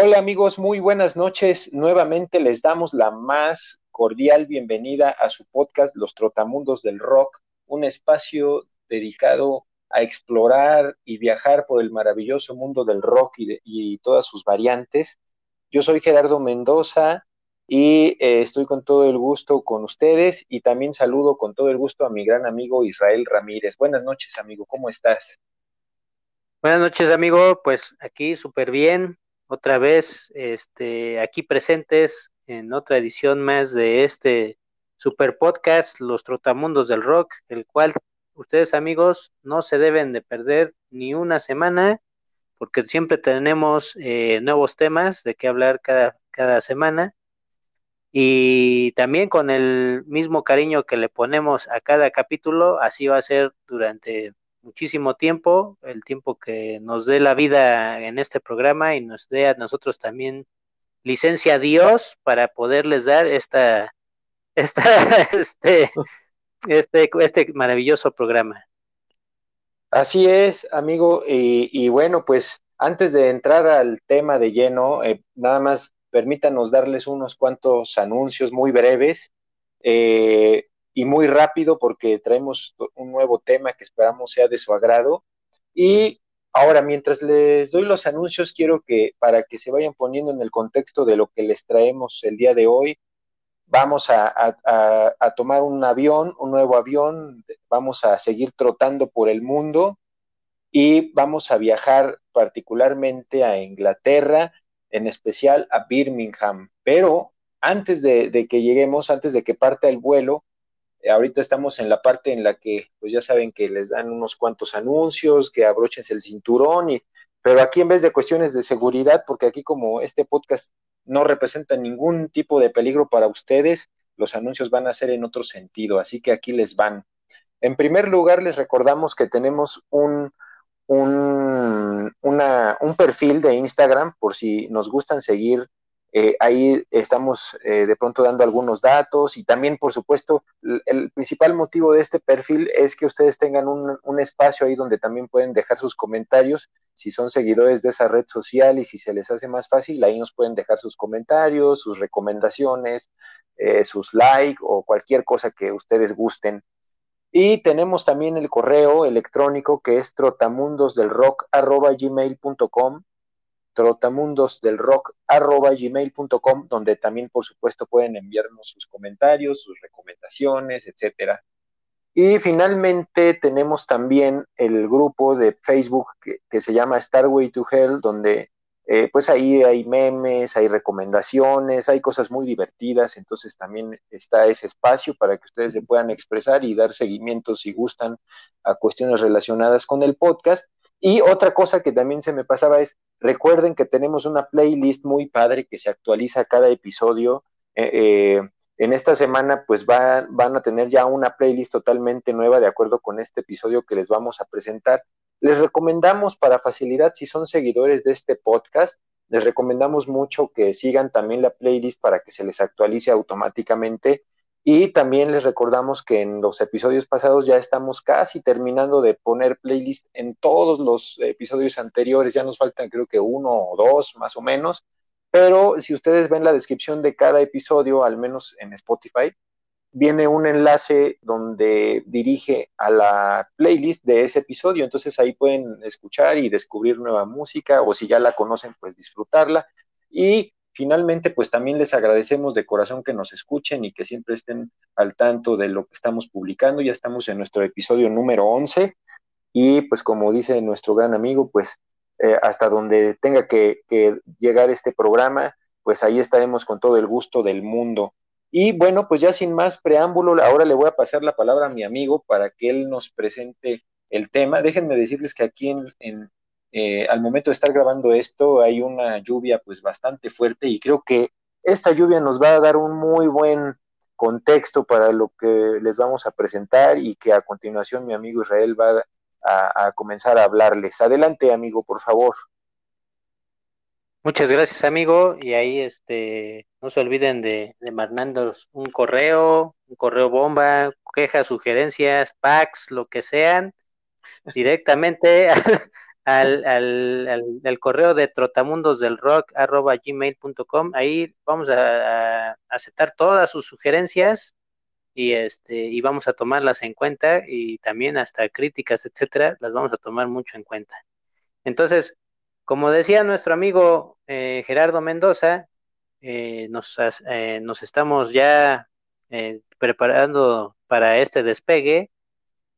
Hola amigos, muy buenas noches. Nuevamente les damos la más cordial bienvenida a su podcast Los Trotamundos del Rock, un espacio dedicado a explorar y viajar por el maravilloso mundo del rock y, todas sus variantes. Yo soy Gerardo Mendoza y eh, estoy con todo el gusto con ustedes y también saludo con todo el gusto a mi gran amigo Israel Ramírez. Buenas noches, amigo, ¿cómo estás? Buenas noches, amigo. Pues aquí súper bien. Otra vez, este, aquí presentes en otra edición más de este super podcast, Los Trotamundos del Rock, el cual ustedes, amigos, no se deben de perder ni una semana, porque siempre tenemos eh, nuevos temas de qué hablar cada, cada semana. Y también con el mismo cariño que le ponemos a cada capítulo, así va a ser durante muchísimo tiempo, el tiempo que nos dé la vida en este programa y nos dé a nosotros también licencia a Dios para poderles dar esta, esta, este, este, este maravilloso programa. Así es, amigo, y, bueno, pues antes de entrar al tema de lleno, eh, nada más permítanos darles unos cuantos anuncios muy breves eh, y muy rápido porque traemos un nuevo tema que esperamos sea de su agrado. Y ahora, mientras les doy los anuncios, quiero que para que se vayan poniendo en el contexto de lo que les traemos el día de hoy, vamos a, tomar un avión, un nuevo avión, vamos a seguir trotando por el mundo y vamos a viajar particularmente a Inglaterra, en especial a Birmingham. Pero antes de, que lleguemos, antes de que parte el vuelo, ahorita estamos en la parte en la que, pues ya saben que les dan unos cuantos anuncios, que abrochense el cinturón, y, pero aquí en vez de cuestiones de seguridad, porque aquí como este podcast no representa ningún tipo de peligro para ustedes, los anuncios van a ser en otro sentido, así que aquí les van. En primer lugar, les recordamos que tenemos un, un, un perfil de Instagram por si nos gustan seguir. Eh, ahí estamos eh, de pronto dando algunos datos y también, por supuesto, el, principal motivo de este perfil es que ustedes tengan un, espacio ahí donde también pueden dejar sus comentarios. Si son seguidores de esa red social y si se les hace más fácil, ahí nos pueden dejar sus comentarios, sus recomendaciones, eh, sus likes o cualquier cosa que ustedes gusten. Y tenemos también el correo electrónico que es trotamundosdelrock.gmail.com trotamundosdelrock.gmail.com donde también, por supuesto, pueden enviarnos sus comentarios, sus recomendaciones, etcétera. Y finalmente tenemos también el grupo de Facebook que, que se llama Starway to Hell, donde eh, pues ahí hay memes, hay recomendaciones, hay cosas muy divertidas, entonces también está ese espacio para que ustedes se puedan expresar y dar seguimiento si gustan a cuestiones relacionadas con el podcast. Y otra cosa que también se me pasaba es, recuerden que tenemos una playlist muy padre que se actualiza cada episodio. Eh, eh, en esta semana pues van a tener ya una playlist totalmente nueva de acuerdo con este episodio que les vamos a presentar les recomendamos para facilidad, si son seguidores de este podcast, les recomendamos mucho que sigan también la playlist para que se les actualice automáticamente. Y también les recordamos que en los episodios pasados ya estamos casi terminando de poner playlist en todos los episodios anteriores. Ya nos faltan creo que uno o dos más o menos. Pero si ustedes ven la descripción de cada episodio, al menos en Spotify, viene un enlace donde dirige a la playlist de ese episodio, entonces ahí pueden escuchar y descubrir nueva música o si ya la conocen, pues disfrutarla. Y finalmente, pues también les agradecemos de corazón que nos escuchen y que siempre estén al tanto de lo que estamos publicando. Ya estamos en nuestro episodio número 11 y pues como dice nuestro gran amigo, pues eh, hasta donde tenga que, que llegar este programa, pues ahí estaremos con todo el gusto del mundo. Y bueno, pues ya sin más preámbulo, ahora le voy a pasar la palabra a mi amigo para que él nos presente el tema. Déjenme decirles que aquí en, eh, al momento de estar grabando esto hay una lluvia pues bastante fuerte y creo que esta lluvia nos va a dar un muy buen contexto para lo que les vamos a presentar y que a continuación mi amigo Israel va a comenzar a hablarles. Adelante, amigo, por favor. Muchas gracias, amigo. Y ahí, este, no se olviden de, de mandarnos un correo, un correo bomba, quejas, sugerencias, packs, lo que sean, directamente al, al, correo de trotamundos del rock arroba gmail.com. Ahí vamos a, aceptar todas sus sugerencias y este y vamos a tomarlas en cuenta y también hasta críticas, etcétera, las vamos a tomar mucho en cuenta. Entonces, como decía nuestro amigo eh, Gerardo Mendoza, eh, nos, eh, nos estamos ya preparando para este despegue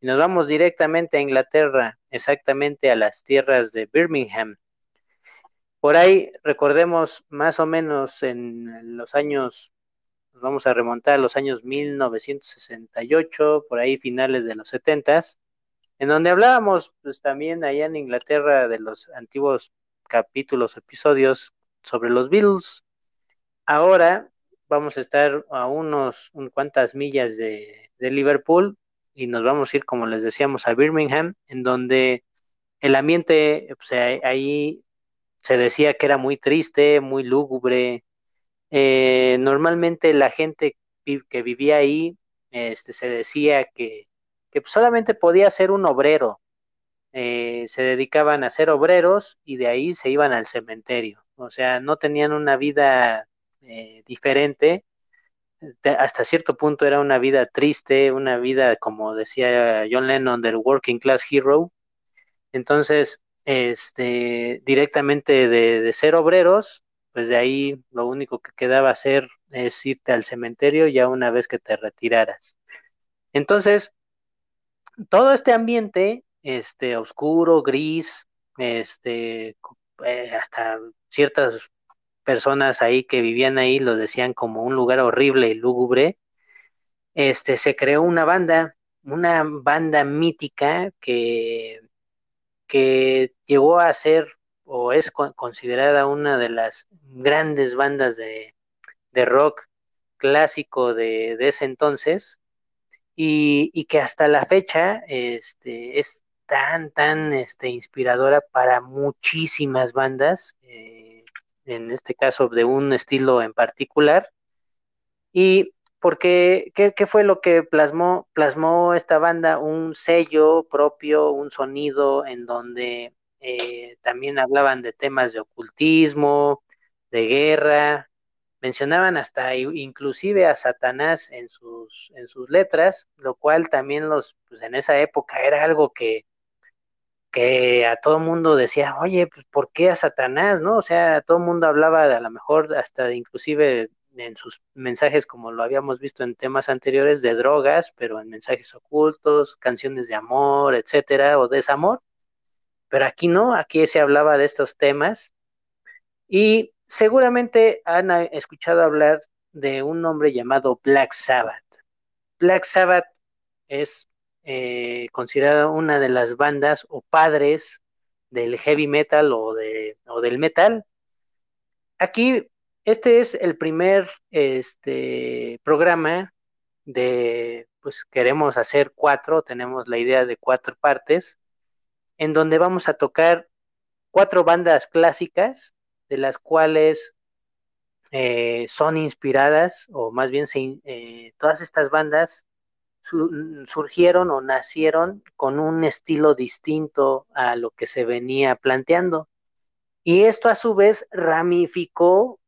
y nos vamos directamente a Inglaterra, exactamente a las tierras de Birmingham. Por ahí, recordemos, más o menos en los años, nos vamos a remontar a los años 1968, por ahí finales de los 70, en donde hablábamos pues también allá en Inglaterra de los antiguos capítulos, episodios sobre los Beatles. Ahora vamos a estar a unos un cuantas millas de, de Liverpool y nos vamos a ir, como les decíamos, a Birmingham, en donde el ambiente, pues, ahí se decía que era muy triste, muy lúgubre. Eh, normalmente la gente que vivía ahí este, se decía que, que solamente podía ser un obrero. Eh, se dedicaban a ser obreros y de ahí se iban al cementerio. O sea, no tenían una vida eh, diferente hasta cierto punto era una vida triste, una vida, como decía John Lennon, del working class hero. Entonces, este, directamente de, ser obreros, pues de ahí lo único que quedaba hacer es irte al cementerio ya una vez que te retiraras. Entonces, todo este ambiente, este, oscuro, gris, este, eh, hasta ciertas personas ahí que vivían ahí lo decían como un lugar horrible y lúgubre, este, se creó una banda, una banda mítica que, que llegó a ser o es considerada una de las grandes bandas de, rock clásico de, ese entonces y, que hasta la fecha este, es tan, tan este, inspiradora para muchísimas bandas. Eh, en este caso de un estilo en particular. Y porque, ¿qué, fue lo que plasmó, plasmó esta banda? Un sello propio, un sonido en donde eh, también hablaban de temas de ocultismo, de guerra, mencionaban hasta inclusive a Satanás en sus, en sus letras, lo cual también los, pues en esa época era algo que, que a todo mundo decía, oye, pues ¿por qué a Satanás? ¿No? O sea, todo mundo hablaba de, a lo mejor hasta inclusive en sus mensajes, como lo habíamos visto en temas anteriores, de drogas, pero en mensajes ocultos, canciones de amor, etcétera, o desamor. Pero aquí no, aquí se hablaba de estos temas. Y seguramente han escuchado hablar de un nombre llamado Black Sabbath. Black Sabbath es eh, considerada una de las bandas o padres del heavy metal o, de, o del metal. Aquí, este es el primer este, programa de, pues queremos hacer cuatro, tenemos la idea de cuatro partes, en donde vamos a tocar cuatro bandas clásicas, de las cuales eh, son inspiradas, o más bien eh, todas estas bandas surgieron o nacieron con un estilo distinto a lo que se venía planteando. Y esto a su vez ramificó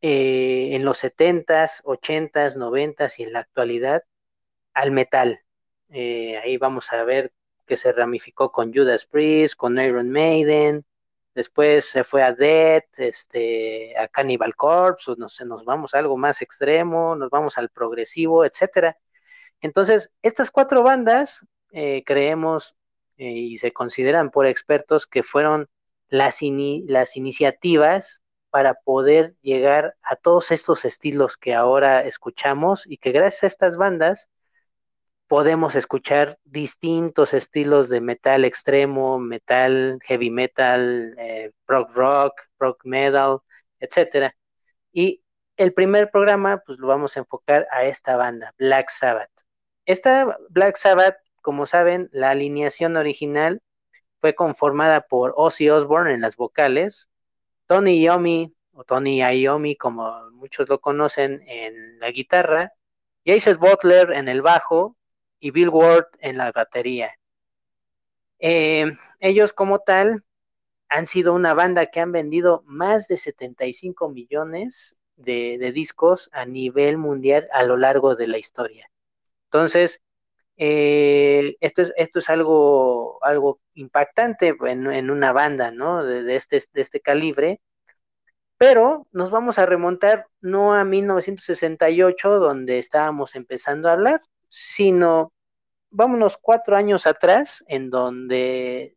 eh, en los 70s, 80s, 90s y en la actualidad al metal. Eh, ahí vamos a ver que se ramificó con Judas Priest, con Iron Maiden, después se fue a Death, este, a Cannibal Corpse, o nos, nos vamos a algo más extremo, nos vamos al progresivo, etcétera. Entonces, estas cuatro bandas eh, creemos eh, y se consideran por expertos que fueron las, iniciativas para poder llegar a todos estos estilos que ahora escuchamos y que gracias a estas bandas podemos escuchar distintos estilos de metal extremo, metal, heavy metal, eh, rock rock, rock metal, etcétera. Y el primer programa, pues lo vamos a enfocar a esta banda, Black Sabbath. Esta Black Sabbath, como saben, la alineación original fue conformada por Ozzy Osbourne en las vocales, Tony Iommi o Tony Iommi, como muchos lo conocen, en la guitarra, Jason Butler en el bajo y Bill Ward en la batería. Eh, ellos como tal han sido una banda que han vendido más de 75 millones de, discos a nivel mundial a lo largo de la historia. Entonces, eh, esto, es, esto es algo, algo impactante en, una banda, ¿no? De, este, de este calibre. Pero nos vamos a remontar no a 1968, donde estábamos empezando a hablar, sino vámonos cuatro años atrás, en donde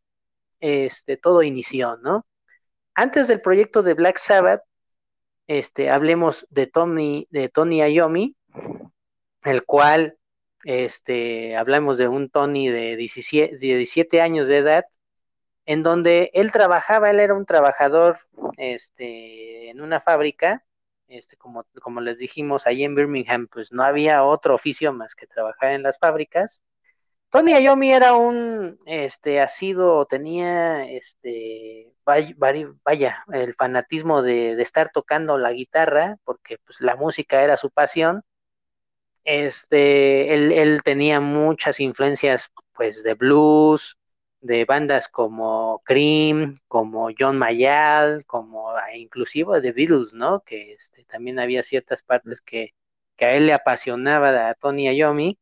este, todo inició, ¿no? Antes del proyecto de Black Sabbath, este, hablemos de Tony, de Tony Iommi, el cual, este, hablamos de un Tony de 17, 17 años de edad, en donde él trabajaba, él era un trabajador, este, en una fábrica, este, como, como les dijimos, ahí en Birmingham, pues no había otro oficio más que trabajar en las fábricas, Tony Iommi era un, este, sido, tenía, este, vaya, el fanatismo de, estar tocando la guitarra, porque pues la música era su pasión. Este, él, tenía muchas influencias, pues, de blues, de bandas como Cream, como John Mayall, como ah, inclusive de Beatles, ¿no? Que este, también había ciertas partes que, a él le apasionaba a Tony Iommi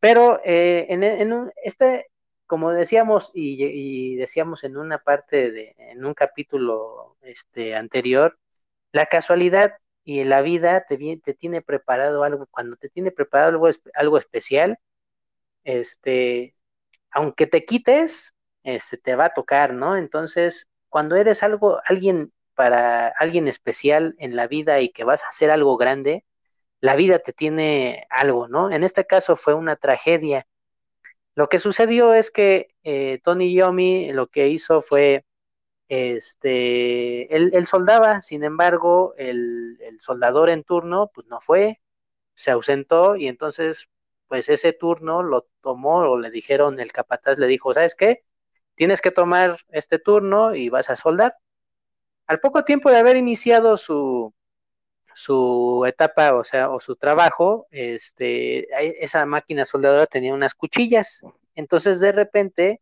pero eh, en, en este, como decíamos y, decíamos en una parte de, en un capítulo este, anterior, la casualidad y la vida te, te tiene preparado algo, cuando te tiene preparado algo, algo especial, este, aunque te quites, este, te va a tocar, ¿no? Entonces, cuando eres algo, alguien para alguien especial en la vida y que vas a hacer algo grande, la vida te tiene algo, ¿no? En este caso fue una tragedia. Lo que sucedió es que eh, Tony Yomi lo que hizo fue, este, él, soldaba, sin embargo, el, soldador en turno, pues no fue, se ausentó y entonces, pues ese turno lo tomó o le dijeron, el capataz le dijo, ¿sabes qué? Tienes que tomar este turno y vas a soldar. Al poco tiempo de haber iniciado su, su etapa, o sea, o su trabajo, este, esa máquina soldadora tenía unas cuchillas. Entonces, de repente,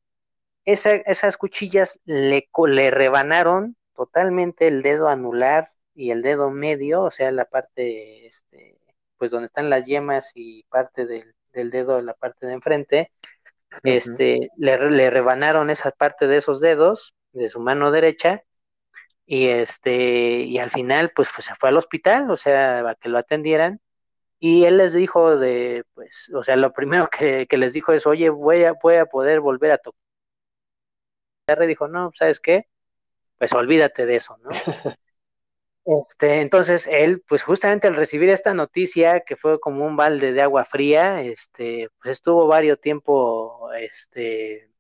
esas cuchillas le, le rebanaron totalmente el dedo anular y el dedo medio, o sea, la parte, este, pues donde están las yemas y parte del, del dedo, la parte de enfrente, este, le, le rebanaron esa parte de esos dedos de su mano derecha y este y al final pues, se fue al hospital o sea a que lo atendieran y él les dijo de pues o sea lo primero que, les dijo es oye voy a voy a poder volver a tocar y dijo no sabes qué pues olvídate de eso no este entonces él pues justamente al recibir esta noticia que fue como un balde de agua fría este pues estuvo varios tiempo este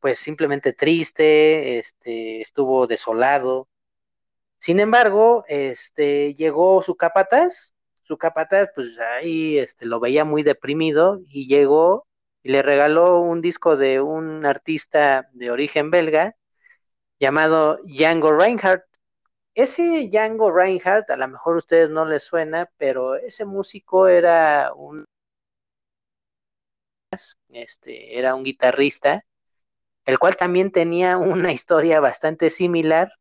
pues simplemente triste este estuvo desolado. Sin embargo, este, llegó su capataz, su capataz, pues ahí este, lo veía muy deprimido y llegó y le regaló un disco de un artista de origen belga llamado Django Reinhardt. Ese Django Reinhardt, a lo mejor a ustedes no les suena, pero ese músico era un este, era un guitarrista, el cual también tenía una historia bastante similar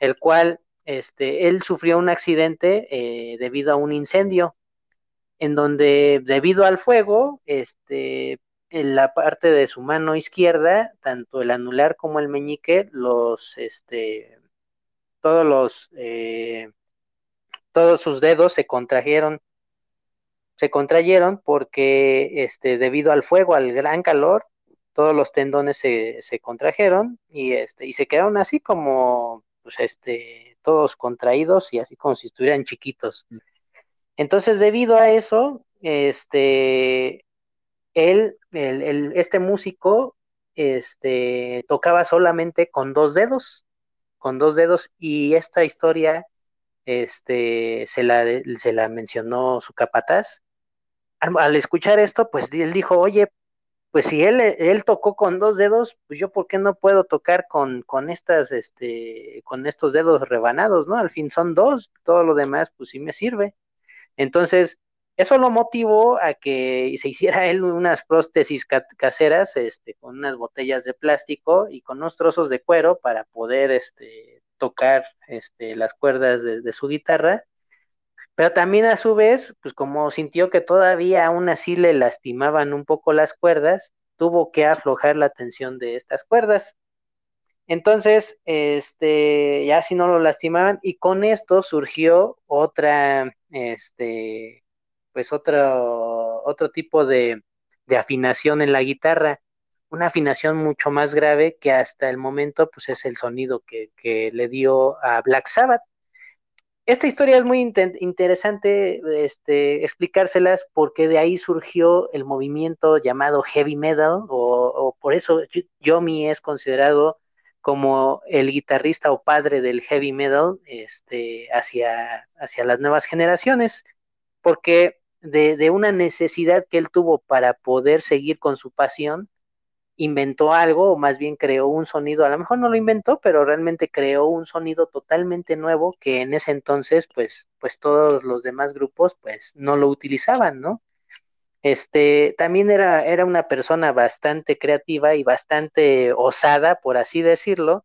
el cual este, él sufrió un accidente eh, debido a un incendio, en donde debido al fuego, este, en la parte de su mano izquierda, tanto el anular como el meñique, los, este, todos los, eh, todos sus dedos se contrajeron, se contrayeron porque, este, debido al fuego, al gran calor, todos los tendones se, se contrajeron y, este, y se quedaron así como pues este, todos contraídos y así como si estuvieran chiquitos. Entonces, debido a eso, este, él, el, este músico, este, tocaba solamente con dos dedos, con dos dedos, y esta historia, este, se la, se la mencionó su capataz. al escuchar esto, pues él dijo, oye, pues si él, él tocó con dos dedos, pues yo por qué no puedo tocar con, con estas, este, con estos dedos rebanados, ¿no? Al fin son dos, todo lo demás, pues sí me sirve. Entonces, Eso lo motivó a que se hiciera él unas prótesis caseras este, con unas botellas de plástico y con unos trozos de cuero para poder este, tocar este, las cuerdas de, su guitarra. Pero también a su vez, pues como sintió que todavía aún así le lastimaban un poco las cuerdas, tuvo que aflojar la tensión de estas cuerdas. Entonces, este, ya si no lo lastimaban, y con esto surgió otra, este, pues otro, otro tipo de, afinación en la guitarra, una afinación mucho más grave que hasta el momento pues es el sonido que, le dio a Black Sabbath. Esta historia es muy interesante este, explicárselas porque de ahí surgió el movimiento llamado heavy metal o, por eso Yomi es considerado como el guitarrista o padre del heavy metal este, hacia, hacia las nuevas generaciones, porque de, una necesidad que él tuvo para poder seguir con su pasión, inventó algo, o más bien creó un sonido, a lo mejor no lo inventó, pero realmente creó un sonido totalmente nuevo que en ese entonces, pues, pues todos los demás grupos, pues, no lo utilizaban, ¿no? Este, también era, era una persona bastante creativa y bastante osada, por así decirlo,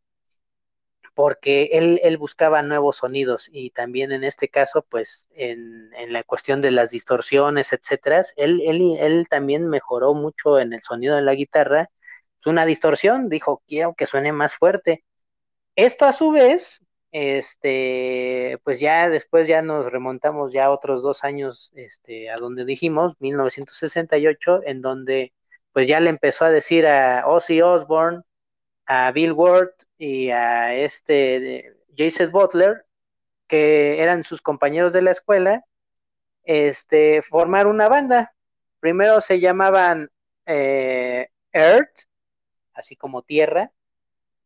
porque él, él, buscaba nuevos sonidos y también en este caso, pues en, en la cuestión de las distorsiones, etcétera, él, él, él, también mejoró mucho en el sonido de la guitarra. Una distorsión, dijo, quiero que suene más fuerte. Esto a su vez, este, pues ya después ya nos remontamos ya otros dos años, este, a donde dijimos, 1968, en donde pues ya le empezó a decir a Ozzy Osbourne, a Bill Ward y a este Jason Butler, que eran sus compañeros de la escuela, este, formar una banda. Primero se llamaban eh, Earth, así como tierra.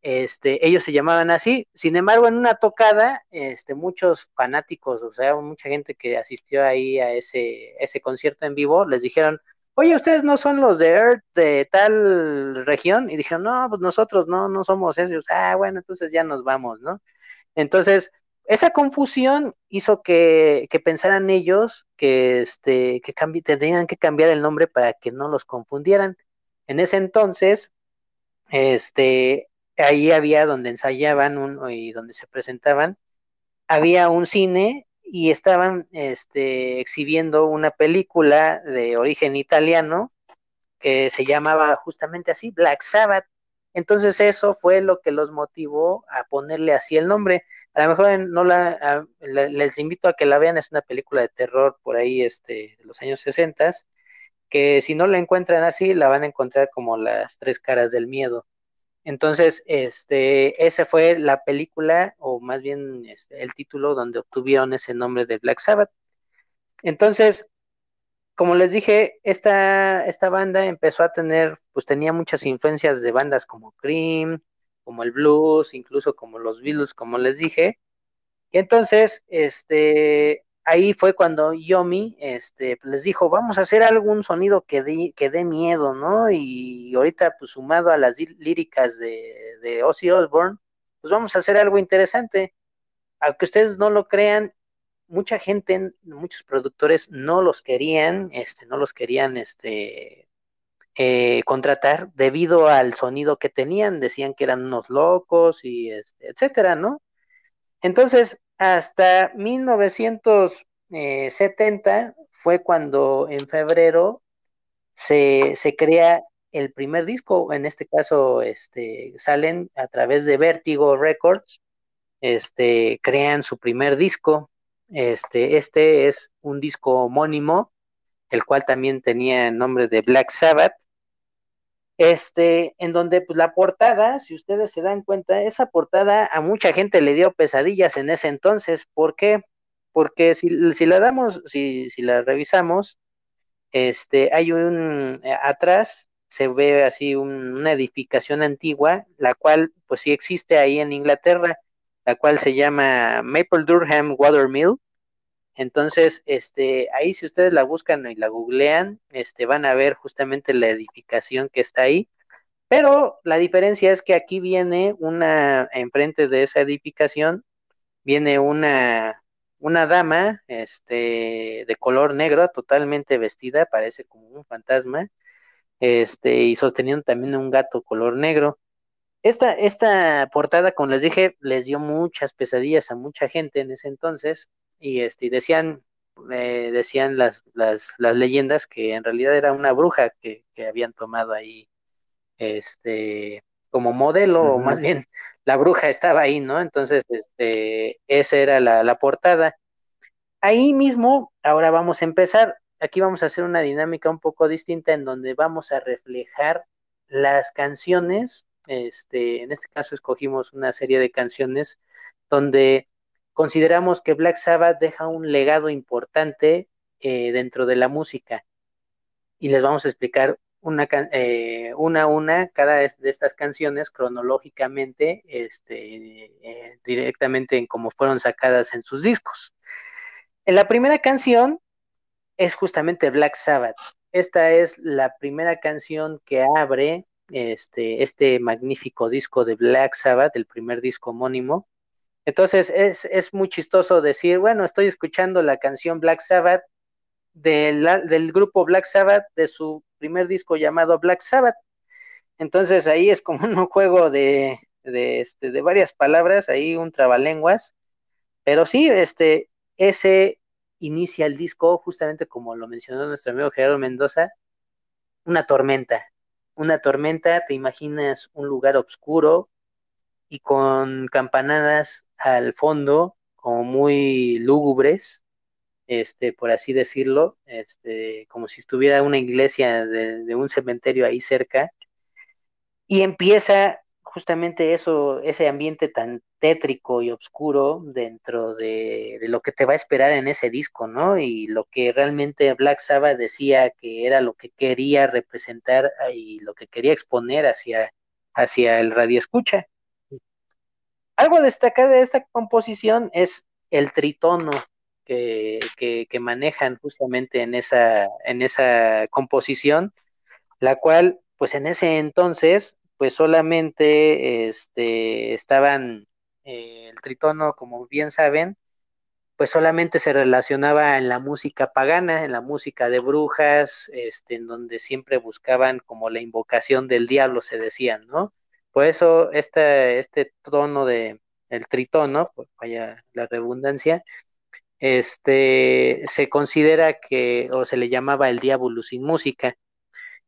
Este, ellos se llamaban así. Sin embargo, en una tocada, este, muchos fanáticos, o sea, mucha gente que asistió ahí a ese, ese concierto en vivo, les dijeron, oye, ustedes no son los de Earth de tal región, y dijeron, no, pues nosotros no, no somos esos, ah, bueno, entonces ya nos vamos, ¿no? Entonces, esa confusión hizo que, que pensaran ellos que, este, que tenían que cambiar el nombre para que no los confundieran. En ese entonces, este, ahí había donde ensayaban un, y donde se presentaban, había un cine y estaban este, exhibiendo una película de origen italiano que se llamaba justamente así, Black Sabbath. Entonces eso fue lo que los motivó a ponerle así el nombre. A lo mejor no la, les invito a que la vean, es una película de terror por ahí este, de los años 60, que si no la encuentran así, la van a encontrar como las tres caras del miedo. Entonces, este, esa fue la película, o más bien este, el título donde obtuvieron ese nombre de Black Sabbath. Entonces, como les dije, esta, esta banda empezó a tener, pues tenía muchas influencias de bandas como Cream, como el blues, incluso como los Beatles, como les dije. Y entonces, este, ahí fue cuando Yomi este, les dijo, vamos a hacer algún sonido que dé, miedo, ¿no? Y ahorita, pues sumado a las líricas de, de Ozzy Osbourne, pues vamos a hacer algo interesante. Aunque ustedes no lo crean, mucha gente, muchos productores no los querían, este, no los querían, este, eh, contratar debido al sonido que tenían, decían que eran unos locos y este, etcétera, ¿no? Entonces, hasta 1970 fue cuando en febrero se, crea el primer disco, en este caso este, salen a través de Vertigo Records, este, crean su primer disco. Este, este es un disco homónimo, el cual también tenía el nombre de Black Sabbath este, en donde pues, la portada, si ustedes se dan cuenta, esa portada a mucha gente le dio pesadillas en ese entonces. ¿Por qué? Porque si, la damos, si, si la revisamos, este, hay un, eh, atrás se ve así una edificación antigua, la cual pues sí existe ahí en Inglaterra, la cual se llama Maple Durham Watermill, entonces, este, ahí si ustedes la buscan y la googlean, este, van a ver justamente la edificación que está ahí. Pero la diferencia es que aquí viene una, enfrente de esa edificación, viene una, una dama este, de color negro, totalmente vestida, parece como un fantasma, este, y sosteniendo también un gato color negro. Esta, esta portada, como les dije, les dio muchas pesadillas a mucha gente en ese entonces, y este, decían, eh, decían las, las, las, leyendas que en realidad era una bruja que, que habían tomado ahí este como modelo, o más bien la bruja estaba ahí, ¿no? Entonces, este, esa era la, la portada. Ahí mismo, ahora vamos a empezar. Aquí vamos a hacer una dinámica un poco distinta en donde vamos a reflejar las canciones. Este, en este caso escogimos una serie de canciones donde consideramos que Black Sabbath deja un legado importante eh, dentro de la música. Y les vamos a explicar una, eh, una a una cada de estas canciones cronológicamente, este, eh, directamente en cómo fueron sacadas en sus discos. En la primera canción es justamente Black Sabbath. Esta es la primera canción que abre este, este magnífico disco de Black Sabbath, el primer disco homónimo. Entonces es, es muy chistoso decir, bueno, estoy escuchando la canción Black Sabbath del grupo Black Sabbath de su primer disco llamado Black Sabbath. Entonces ahí es como un juego de, de, este, de varias palabras, ahí un trabalenguas. Pero sí, este, ese inicia el disco, justamente como lo mencionó nuestro amigo Gerardo Mendoza, una tormenta. Una tormenta, te imaginas un lugar oscuro y con campanadas al fondo, como muy lúgubres, este, por así decirlo, este, como si estuviera una iglesia de, un cementerio ahí cerca, y empieza justamente eso, ese ambiente tan tétrico y oscuro dentro de, lo que te va a esperar en ese disco, ¿no? Y lo que realmente Black Sabbath decía que era lo que quería representar y lo que quería exponer hacia, hacia el radio escucha. Algo a destacar de esta composición es el tritono que, manejan justamente en esa, en esa composición, la cual, pues en ese entonces, pues solamente este, estaban, eh, el tritono, como bien saben, pues solamente se relacionaba en la música pagana, en la música de brujas, este, en donde siempre buscaban como la invocación del diablo, se decían, ¿no? Eso este, este tono de el tritono, pues vaya la redundancia, este, se considera que, o se le llamaba el diablo sin música,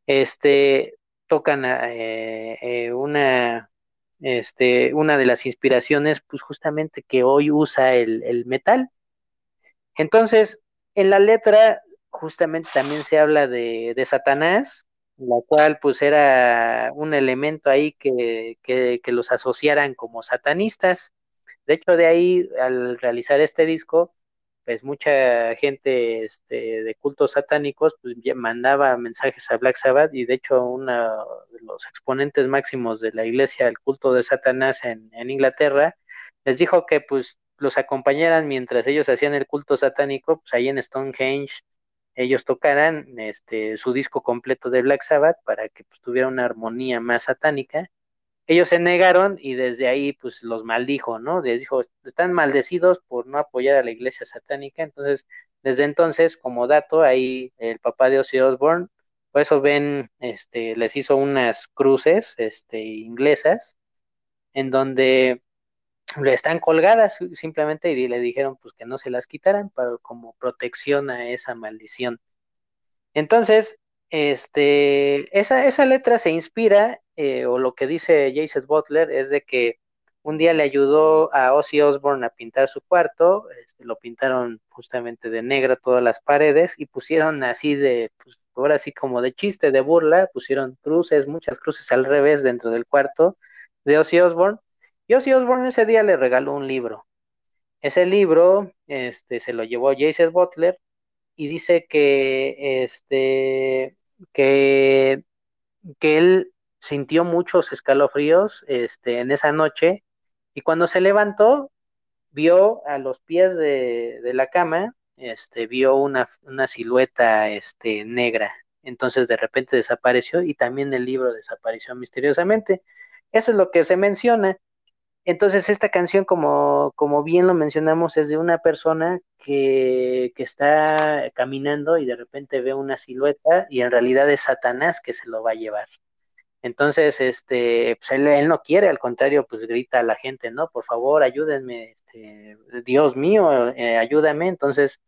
este, tocan eh, eh, una, este, una de las inspiraciones, pues justamente que hoy usa el, el metal. Entonces, en la letra, justamente también se habla de, de Satanás, la cual pues era un elemento ahí que, que, los asociaran como satanistas. De hecho, de ahí, al realizar este disco, pues mucha gente este, de cultos satánicos pues mandaba mensajes a Black Sabbath y de hecho uno de los exponentes máximos de la iglesia del culto de Satanás en, Inglaterra les dijo que pues los acompañaran mientras ellos hacían el culto satánico, pues ahí en Stonehenge ellos tocaran este su disco completo de Black Sabbath para que pues tuviera una armonía más satánica ellos se negaron y desde ahí pues los maldijo, ¿no? Les dijo, están maldecidos por no apoyar a la iglesia satánica, entonces desde entonces, como dato, ahí el papá de Ozzy Osbourne, por eso ven, este, les hizo unas cruces, este, inglesas, en donde están colgadas simplemente y le dijeron pues que no se las quitaran para como protección a esa maldición. Entonces, este, esa, esa letra se inspira, eh, o lo que dice Jason Butler, es de que un día le ayudó a Ozzy Osbourne a pintar su cuarto, este, lo pintaron justamente de negra todas las paredes y pusieron así de, pues, ahora sí como de chiste, de burla, pusieron cruces, muchas cruces al revés dentro del cuarto de Ozzy Osbourne. Y Ozzy Osbourne ese día le regaló un libro. Ese libro este, se lo llevó Jason Butler y dice que este que, que él sintió muchos escalofríos este, en esa noche y cuando se levantó vio a los pies de, de la cama, este, vio una, una, silueta este, negra. Entonces de repente desapareció y también el libro desapareció misteriosamente. Eso es lo que se menciona. Entonces esta canción, como, como bien lo mencionamos, es de una persona que, que, está caminando y de repente ve una silueta y en realidad es Satanás que se lo va a llevar. Entonces, este, pues él, no quiere, al contrario, pues grita a la gente, no, por favor, ayúdenme, este, Dios mío, eh, ayúdame. Entonces,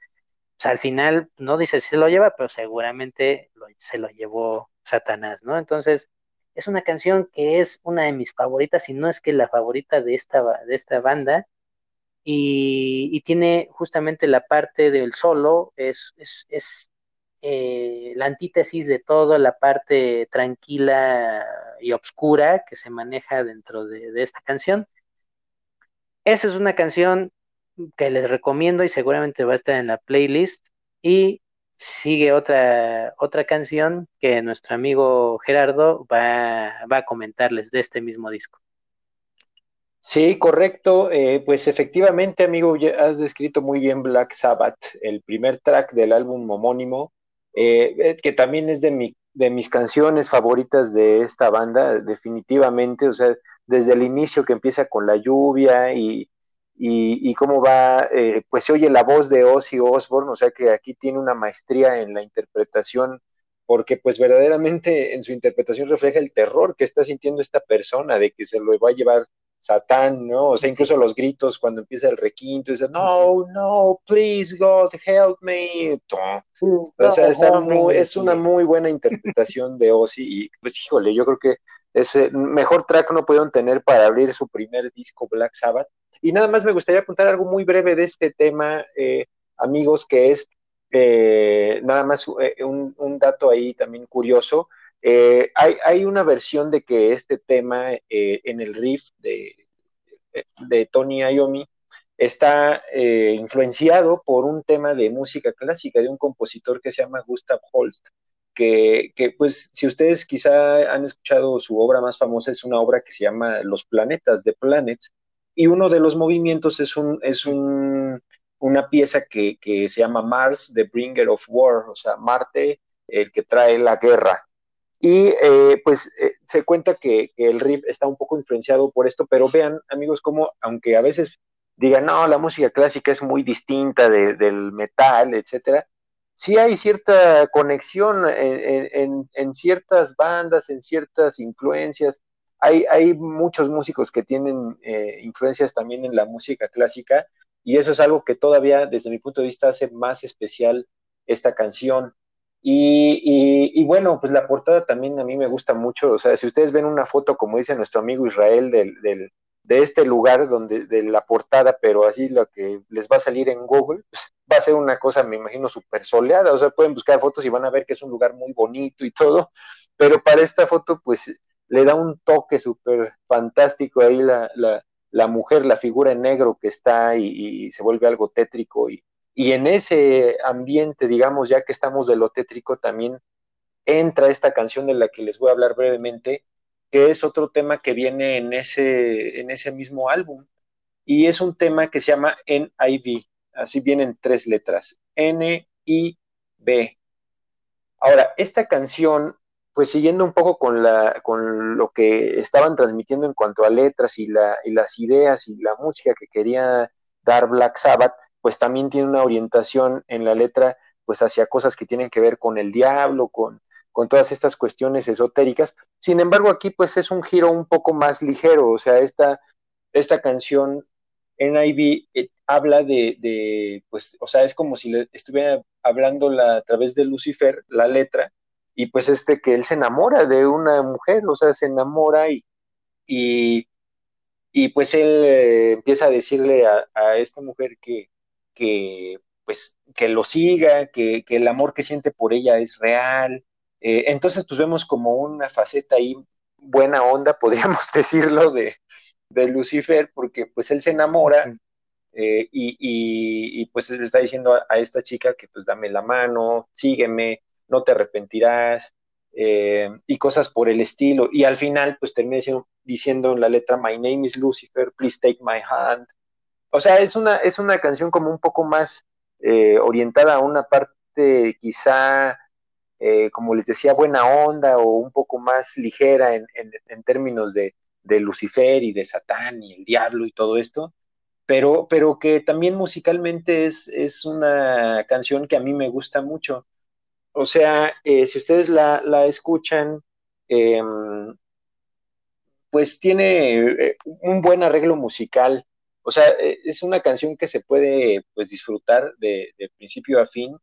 pues al final no dice si se lo lleva, pero seguramente se lo llevó Satanás, ¿no? Entonces, es una canción que es una de mis favoritas, y no es que la favorita de esta, de esta banda, y, tiene justamente la parte del solo, es, es, es eh, la antítesis de todo, la parte tranquila y oscura que se maneja dentro de, de esta canción. Esa es una canción que les recomiendo y seguramente va a estar en la playlist. Y sigue otra, otra canción que nuestro amigo Gerardo va, va a comentarles de este mismo disco. Sí, correcto. Eh, pues efectivamente, amigo, has descrito muy bien Black Sabbath, el primer track del álbum homónimo, eh, eh, que también es de, mi, de mis canciones favoritas de esta banda, definitivamente. O sea, desde el inicio que empieza con la lluvia y, y, cómo va, eh, pues se oye la voz de Ozzy Osbourne, o sea que aquí tiene una maestría en la interpretación, porque pues verdaderamente en su interpretación refleja el terror que está sintiendo esta persona de que se lo va a llevar Satán, ¿no? O sea, incluso los gritos cuando empieza el requinto, dice, no, no, please God, help me. O sea, es una muy buena interpretación de Ozzy y pues híjole, yo creo que ese mejor track no pudieron tener para abrir su primer disco Black Sabbath y nada más me gustaría apuntar algo muy breve de este tema, eh, amigos, que es eh, nada más eh, un, dato ahí también curioso. Hay, una versión de que este tema en el riff de, de Tony Iommi está influenciado por un tema de música clásica de un compositor que se llama Gustav Holst. Que, que, pues si ustedes quizá han escuchado su obra más famosa es una obra que se llama Los planetas, de Planets, y uno de los movimientos es, un, es un, una pieza que, que, se llama Mars, The Bringer of War, o sea, Marte, el que trae la guerra. Y eh, pues eh, se cuenta que, el riff está un poco influenciado por esto, pero vean, amigos, como aunque a veces digan, no, la música clásica es muy distinta del metal, etcétera, sí hay cierta conexión en, en, en, ciertas bandas, en ciertas influencias hay, muchos músicos que tienen eh, influencias también en la música clásica y eso es algo que todavía desde mi punto de vista hace más especial esta canción. Y, bueno, pues la portada también a mí me gusta mucho, o sea, si ustedes ven una foto, como dice nuestro amigo Israel, del, de este lugar donde de la portada, pero así lo que les va a salir en Google, pues, va a ser una cosa, me imagino, súper soleada, o sea, pueden buscar fotos y van a ver que es un lugar muy bonito y todo, pero para esta foto, pues le da un toque súper fantástico ahí la, la, la, mujer, la figura en negro que está y, se vuelve algo tétrico y, y en ese ambiente, digamos, ya que estamos de lo tétrico, también entra esta canción de la que les voy a hablar brevemente, que es otro tema que viene en ese, en ese mismo álbum. Y es un tema que se llama NIV, así vienen tres letras, N-I-B. Ahora, esta canción pues siguiendo un poco con, la, con lo que estaban transmitiendo en cuanto a letras y, la, y las ideas y la música que quería dar Black Sabbath, pues también tiene una orientación en la letra pues hacia cosas que tienen que ver con el diablo, con, todas estas cuestiones esotéricas. Sin embargo, aquí pues es un giro un poco más ligero, o sea, esta, esta canción NIV eh, habla de, pues, o sea, es como si le estuviera hablando la, a través de Lucifer, la letra, y pues este que él se enamora de una mujer, o sea, se enamora y, y, y pues él eh, empieza a decirle a, esta mujer que, que, pues, que lo siga, que, que, el amor que siente por ella es real. Eh, entonces, pues vemos como una faceta ahí buena onda, podríamos decirlo, de, de Lucifer, porque pues él se enamora eh, y, y, pues le está diciendo a, a, esta chica que pues dame la mano, sígueme, no te arrepentirás, eh, y cosas por el estilo. Y al final, pues termina diciendo, en la letra, My name is Lucifer, please take my hand. O sea, es una, es una canción como un poco más eh, orientada a una parte quizá, eh, como les decía, buena onda o un poco más ligera en, términos de, de Lucifer y de Satán y el diablo y todo esto, pero, pero que también musicalmente es, es una canción que a mí me gusta mucho. O sea, eh, si ustedes la, la escuchan, em, pues tiene eh, un buen arreglo musical. O sea, eh, es una canción que se puede pues, disfrutar de, principio a fin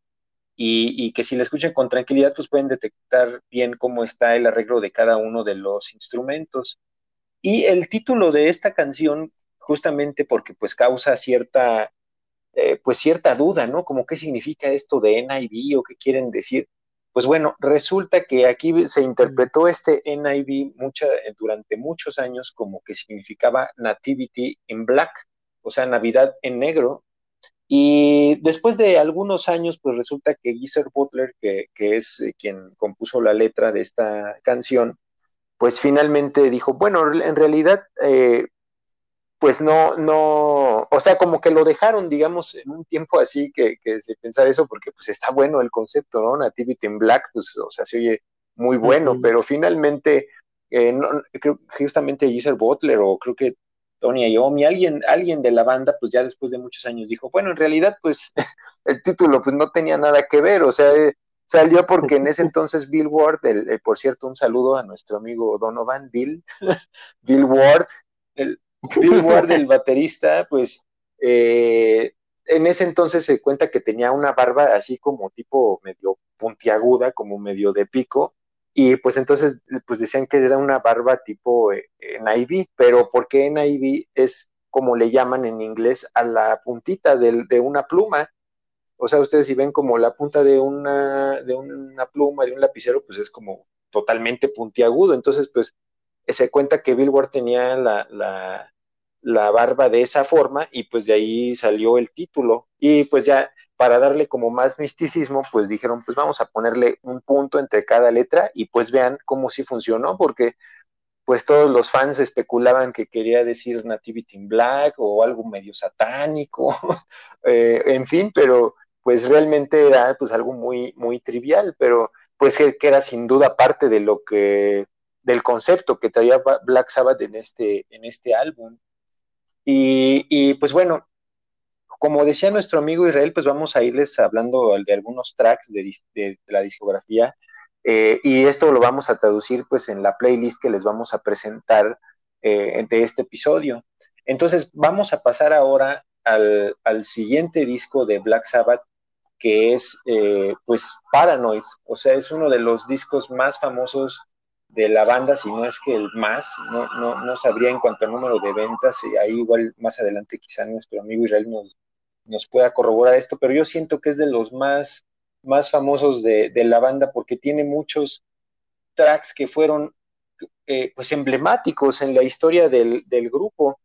y, y, que si la escuchan con tranquilidad, pues pueden detectar bien cómo está el arreglo de cada uno de los instrumentos. Y el título de esta canción, justamente porque pues causa cierta, eh, pues cierta duda, ¿no? Como qué significa esto de NIV o qué quieren decir. Pues bueno, resulta que aquí se interpretó este NIV mucha, durante muchos años como que significaba Nativity in Black, o sea, Navidad en negro. Y después de algunos años, pues resulta que Geezer Butler, que, que es eh, quien compuso la letra de esta canción, pues finalmente dijo, bueno, en realidad, eh, pues no, no, o sea, como que lo dejaron, digamos, en un tiempo así que, que se pensara eso, porque pues está bueno el concepto, ¿no? Nativity in Black, pues, o sea, se oye muy bueno, pero finalmente, eh, creo justamente Giselle Butler, o creo que Tony Iommi, alguien, alguien de la banda, pues ya después de muchos años dijo, bueno, en realidad, pues el título pues no tenía nada que ver, o sea, eh, Salió porque en ese entonces Bill Ward, el, por cierto, un saludo a nuestro amigo Donovan, Bill, Bill Ward, el, Bill Ward, el baterista, pues eh, en ese entonces se cuenta que tenía una barba así como tipo medio puntiaguda, como medio de pico, y pues entonces pues decían que era una barba tipo eh, NIV, pero ¿por qué NIV es como le llaman en inglés a la puntita de, de una pluma? O sea, ustedes si ven como la punta de una, de una pluma, de un lapicero, pues es como totalmente puntiagudo. Entonces, pues se cuenta que Bill Ward tenía la, la, barba de esa forma y pues de ahí salió el título. Y pues ya para darle como más misticismo, pues dijeron, pues vamos a ponerle un punto entre cada letra y pues vean cómo sí funcionó, porque pues todos los fans especulaban que quería decir Nativity in Black o algo medio satánico, eh, en fin, pero pues realmente era pues algo muy, muy trivial, pero pues que, era sin duda parte de lo que, del concepto que traía Black Sabbath en este, en este álbum. Y, pues bueno, como decía nuestro amigo Israel, pues vamos a irles hablando de algunos tracks de, la discografía eh, y esto lo vamos a traducir pues en la playlist que les vamos a presentar eh, de este episodio. Entonces vamos a pasar ahora al, al, siguiente disco de Black Sabbath que es eh, pues Paranoid, o sea, es uno de los discos más famosos de la banda, si no es que el más, no, no, no sabría en cuanto al número de ventas, y ahí igual más adelante quizá nuestro amigo Israel nos, nos pueda corroborar esto, pero yo siento que es de los más, más famosos de, la banda porque tiene muchos tracks que fueron eh, pues emblemáticos en la historia del, del grupo.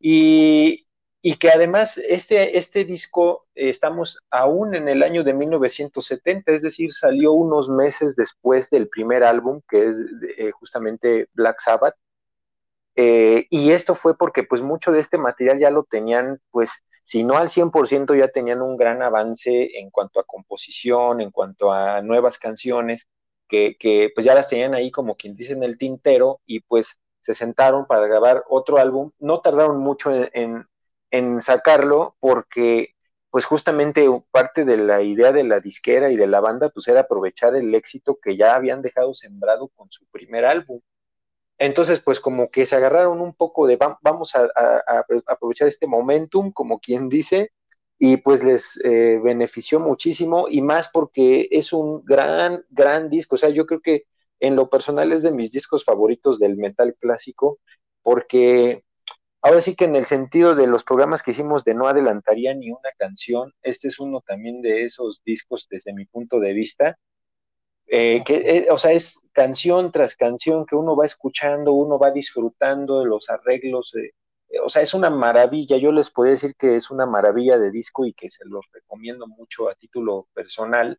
Y, y que además este, este disco eh, estamos aún en el año de 1970, es decir, salió unos meses después del primer álbum, que es eh, justamente Black Sabbath, eh, y esto fue porque pues mucho de este material ya lo tenían, pues si no al 100% ya tenían un gran avance en cuanto a composición, en cuanto a nuevas canciones, que, que pues ya las tenían ahí como quien dice en el tintero y pues se sentaron para grabar otro álbum, no tardaron mucho en en sacarlo porque pues justamente parte de la idea de la disquera y de la banda pues era aprovechar el éxito que ya habían dejado sembrado con su primer álbum. Entonces pues como que se agarraron un poco de vamos a, aprovechar este momentum como quien dice y pues les eh, benefició muchísimo y más porque es un gran, gran disco. O sea, yo creo que en lo personal es de mis discos favoritos del metal clásico porque Ahora sí que en el sentido de los programas que hicimos de no adelantaría ni una canción, este es uno también de esos discos desde mi punto de vista, eh, que, eh, o sea, es canción tras canción que uno va escuchando, uno va disfrutando de los arreglos, eh, o sea, es una maravilla, yo les puedo decir que es una maravilla de disco y que se los recomiendo mucho a título personal.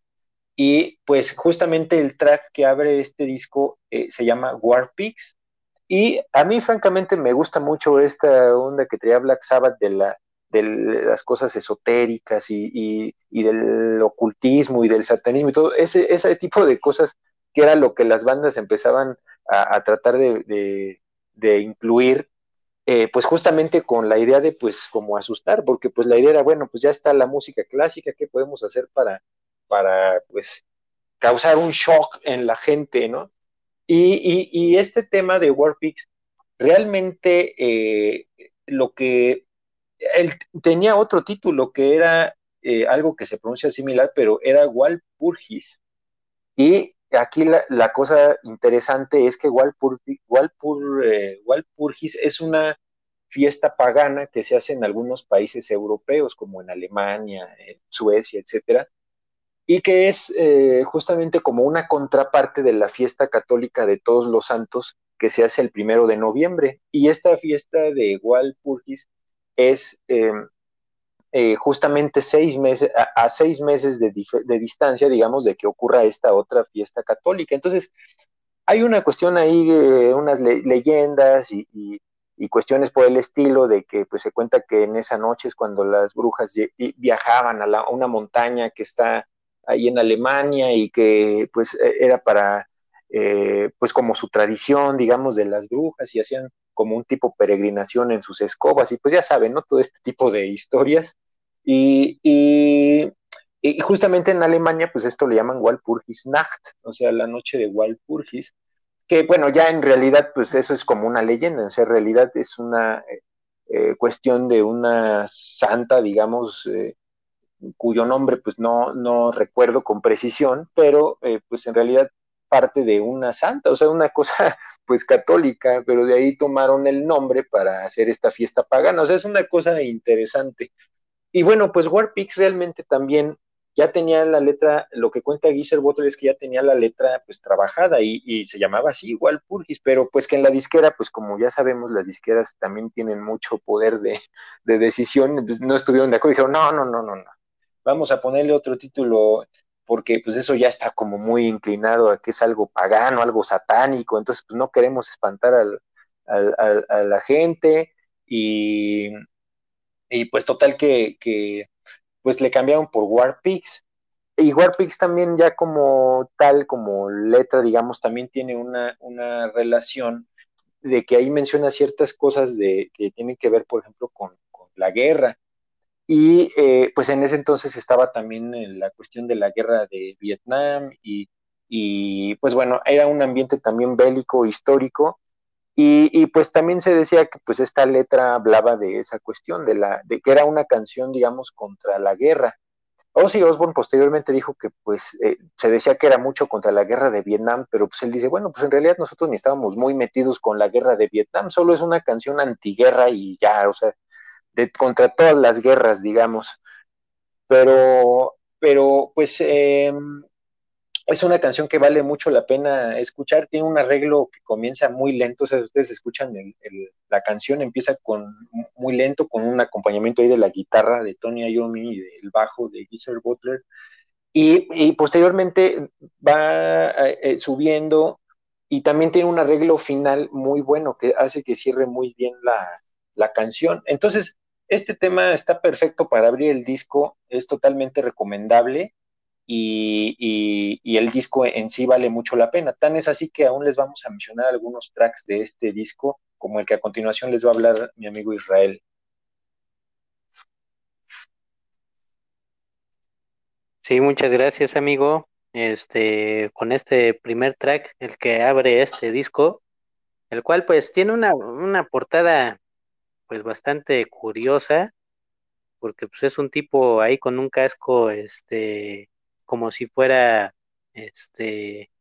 Y pues justamente el track que abre este disco se llama War Pigs, y a mí, francamente, me gusta mucho esta onda que traía Black Sabbath de, la, de las cosas esotéricas y, del ocultismo y del satanismo y todo, ese, ese tipo de cosas que era lo que las bandas empezaban a, tratar de, de incluir, eh, pues justamente con la idea de pues como asustar, porque pues la idea era, bueno, pues ya está la música clásica, ¿qué podemos hacer para, para pues causar un shock en la gente, ¿no? Y, este tema de Warpix, realmente eh, lo que él tenía otro título que era eh, algo que se pronuncia similar, pero era Walpurgis. Y aquí la, cosa interesante es que Walpurgis, eh, Walpurgis es una fiesta pagana que se hace en algunos países europeos, como en Alemania, en Suecia, etcétera, y que es eh, justamente como una contraparte de la fiesta católica de todos los santos que se hace el primero de noviembre. Y esta fiesta de Walpurgis es em, eh, justamente seis meses, a, seis meses de, distancia, digamos, de que ocurra esta otra fiesta católica. Entonces, hay una cuestión ahí, unas leyendas y, cuestiones por el estilo de que pues se cuenta que en esa noche es cuando las brujas viajaban a, una montaña que está ahí en Alemania y que pues e, era para eh, pues como su tradición, digamos, de las brujas y hacían como un tipo peregrinación en sus escobas y pues ya saben, ¿no? Todo este tipo de historias. Y, y, justamente en Alemania, pues esto le llaman Walpurgisnacht, o sea, la noche de Walpurgis, que bueno, ya en realidad, pues eso es como una leyenda, o sea, en realidad es una eh, eh, cuestión de una santa, digamos, cuyo nombre pues no, no recuerdo con precisión, pero pues en realidad parte de una santa, o sea, una cosa pues católica, pero de ahí tomaron el nombre para hacer esta fiesta pagana, o sea, es una cosa interesante. Y bueno, pues Warpix realmente también ya tenía la letra, lo que cuenta Geezer Butler es que ya tenía la letra pues trabajada y, se llamaba así igual Purgis, pero pues que en la disquera, pues como ya sabemos, las disqueras también tienen mucho poder de, de decisión, pues no estuvieron de acuerdo, dijeron, no, no, no, no, no, vamos a ponerle otro título porque pues eso ya está como muy inclinado a que es algo pagano, algo satánico, entonces pues no queremos espantar al, a la gente y, y pues total que, que, pues le cambiaron por Warpix. Y Warpix también ya como tal, como letra, digamos, también tiene una, una relación de que ahí menciona ciertas cosas de, que tienen que ver, por ejemplo, con, con la guerra. Y eh, pues en ese entonces estaba también la cuestión de la guerra de Vietnam y, y, pues bueno, era un ambiente también bélico, histórico, y, y, pues también se decía que pues esta letra hablaba de esa cuestión, de, la, de que era una canción, digamos, contra la guerra. Ozzy Osbourne posteriormente dijo que pues eh, se decía que era mucho contra la guerra de Vietnam, pero pues él dice, bueno, pues en realidad nosotros ni estábamos muy metidos con la guerra de Vietnam, solo es una canción antiguerra y ya, o sea, contra todas las guerras, digamos. Pero, pero pues em, es una canción que vale mucho la pena escuchar. Tiene un arreglo que comienza muy lento. O ustedes escuchan la canción, empieza con muy lento, con un acompañamiento ahí de la guitarra de Tony Iommi y del bajo de Geezer Butler. Y, posteriormente va eh, subiendo y también tiene un arreglo final muy bueno que hace que cierre muy bien la, la canción. Entonces, este tema está perfecto para abrir el disco, es totalmente recomendable y, el disco en sí vale mucho la pena. Tan es así que aún les vamos a mencionar algunos tracks de este disco, como el que a continuación les va a hablar mi amigo Israel. Sí, muchas gracias, amigo. Este, con este primer track, el que abre este disco, el cual pues tiene una, una portada pues bastante curiosa, porque pues es un tipo ahí con un casco, este, como si fuera, este,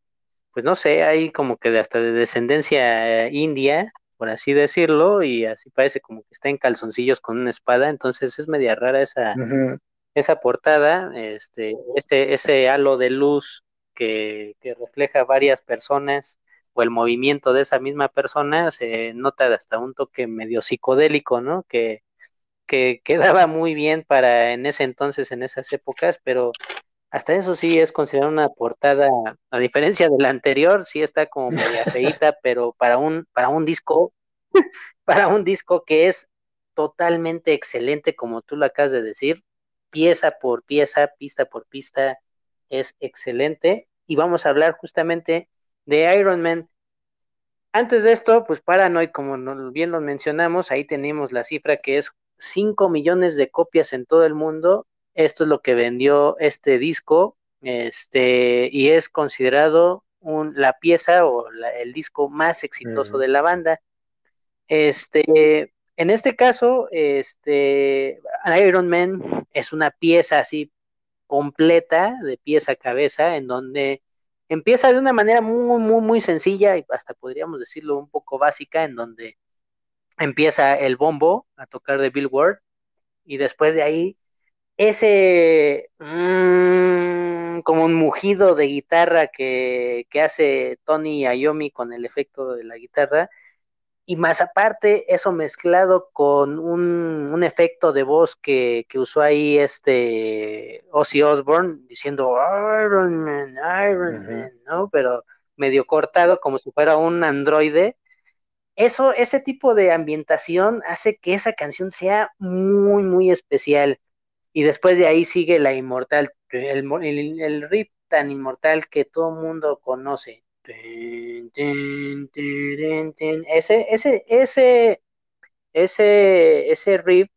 pues no sé, ahí como que de hasta de descendencia india, por así decirlo, y así parece como que está en calzoncillos con una espada, entonces es media rara esa, esa portada, este, este, ese halo de luz que, que refleja varias personas o el movimiento de esa misma persona se nota hasta un toque medio psicodélico, ¿no? Que, que quedaba muy bien para en ese entonces, en esas épocas, pero hasta eso sí es considerada una portada, a diferencia de la anterior, sí está como media feita, pero para un, para un disco, para un disco que es totalmente excelente, como tú lo acabas de decir, pieza por pieza, pista por pista, es excelente. Y vamos a hablar justamente de Iron Man. antes de esto, pues Paranoid, como bien lo mencionamos, ahí tenemos la cifra que es 5 millones de copias en todo el mundo. Esto es lo que vendió este disco, este, y es considerado un, la pieza o el disco más exitoso de la banda. Este, en este caso, este, Iron Man es una pieza así completa, de pieza a cabeza, en donde empieza de una manera muy, muy, muy sencilla y hasta podríamos decirlo un poco básica, en donde empieza el bombo a tocar de Bill Ward y después de ahí ese mm, como un mugido de guitarra que, que hace Tony Ayomi con el efecto de la guitarra y más aparte eso mezclado con un, un efecto de voz que, que, usó ahí este Ozzy Osbourne diciendo Iron Man, Iron Man, ¿no? Pero medio cortado como si fuera un androide. Eso, ese tipo de ambientación hace que esa canción sea muy, muy especial. Y después de ahí sigue la inmortal, el, el, el riff tan inmortal que todo mundo conoce. Ese, ese, ese, ese, ese riff,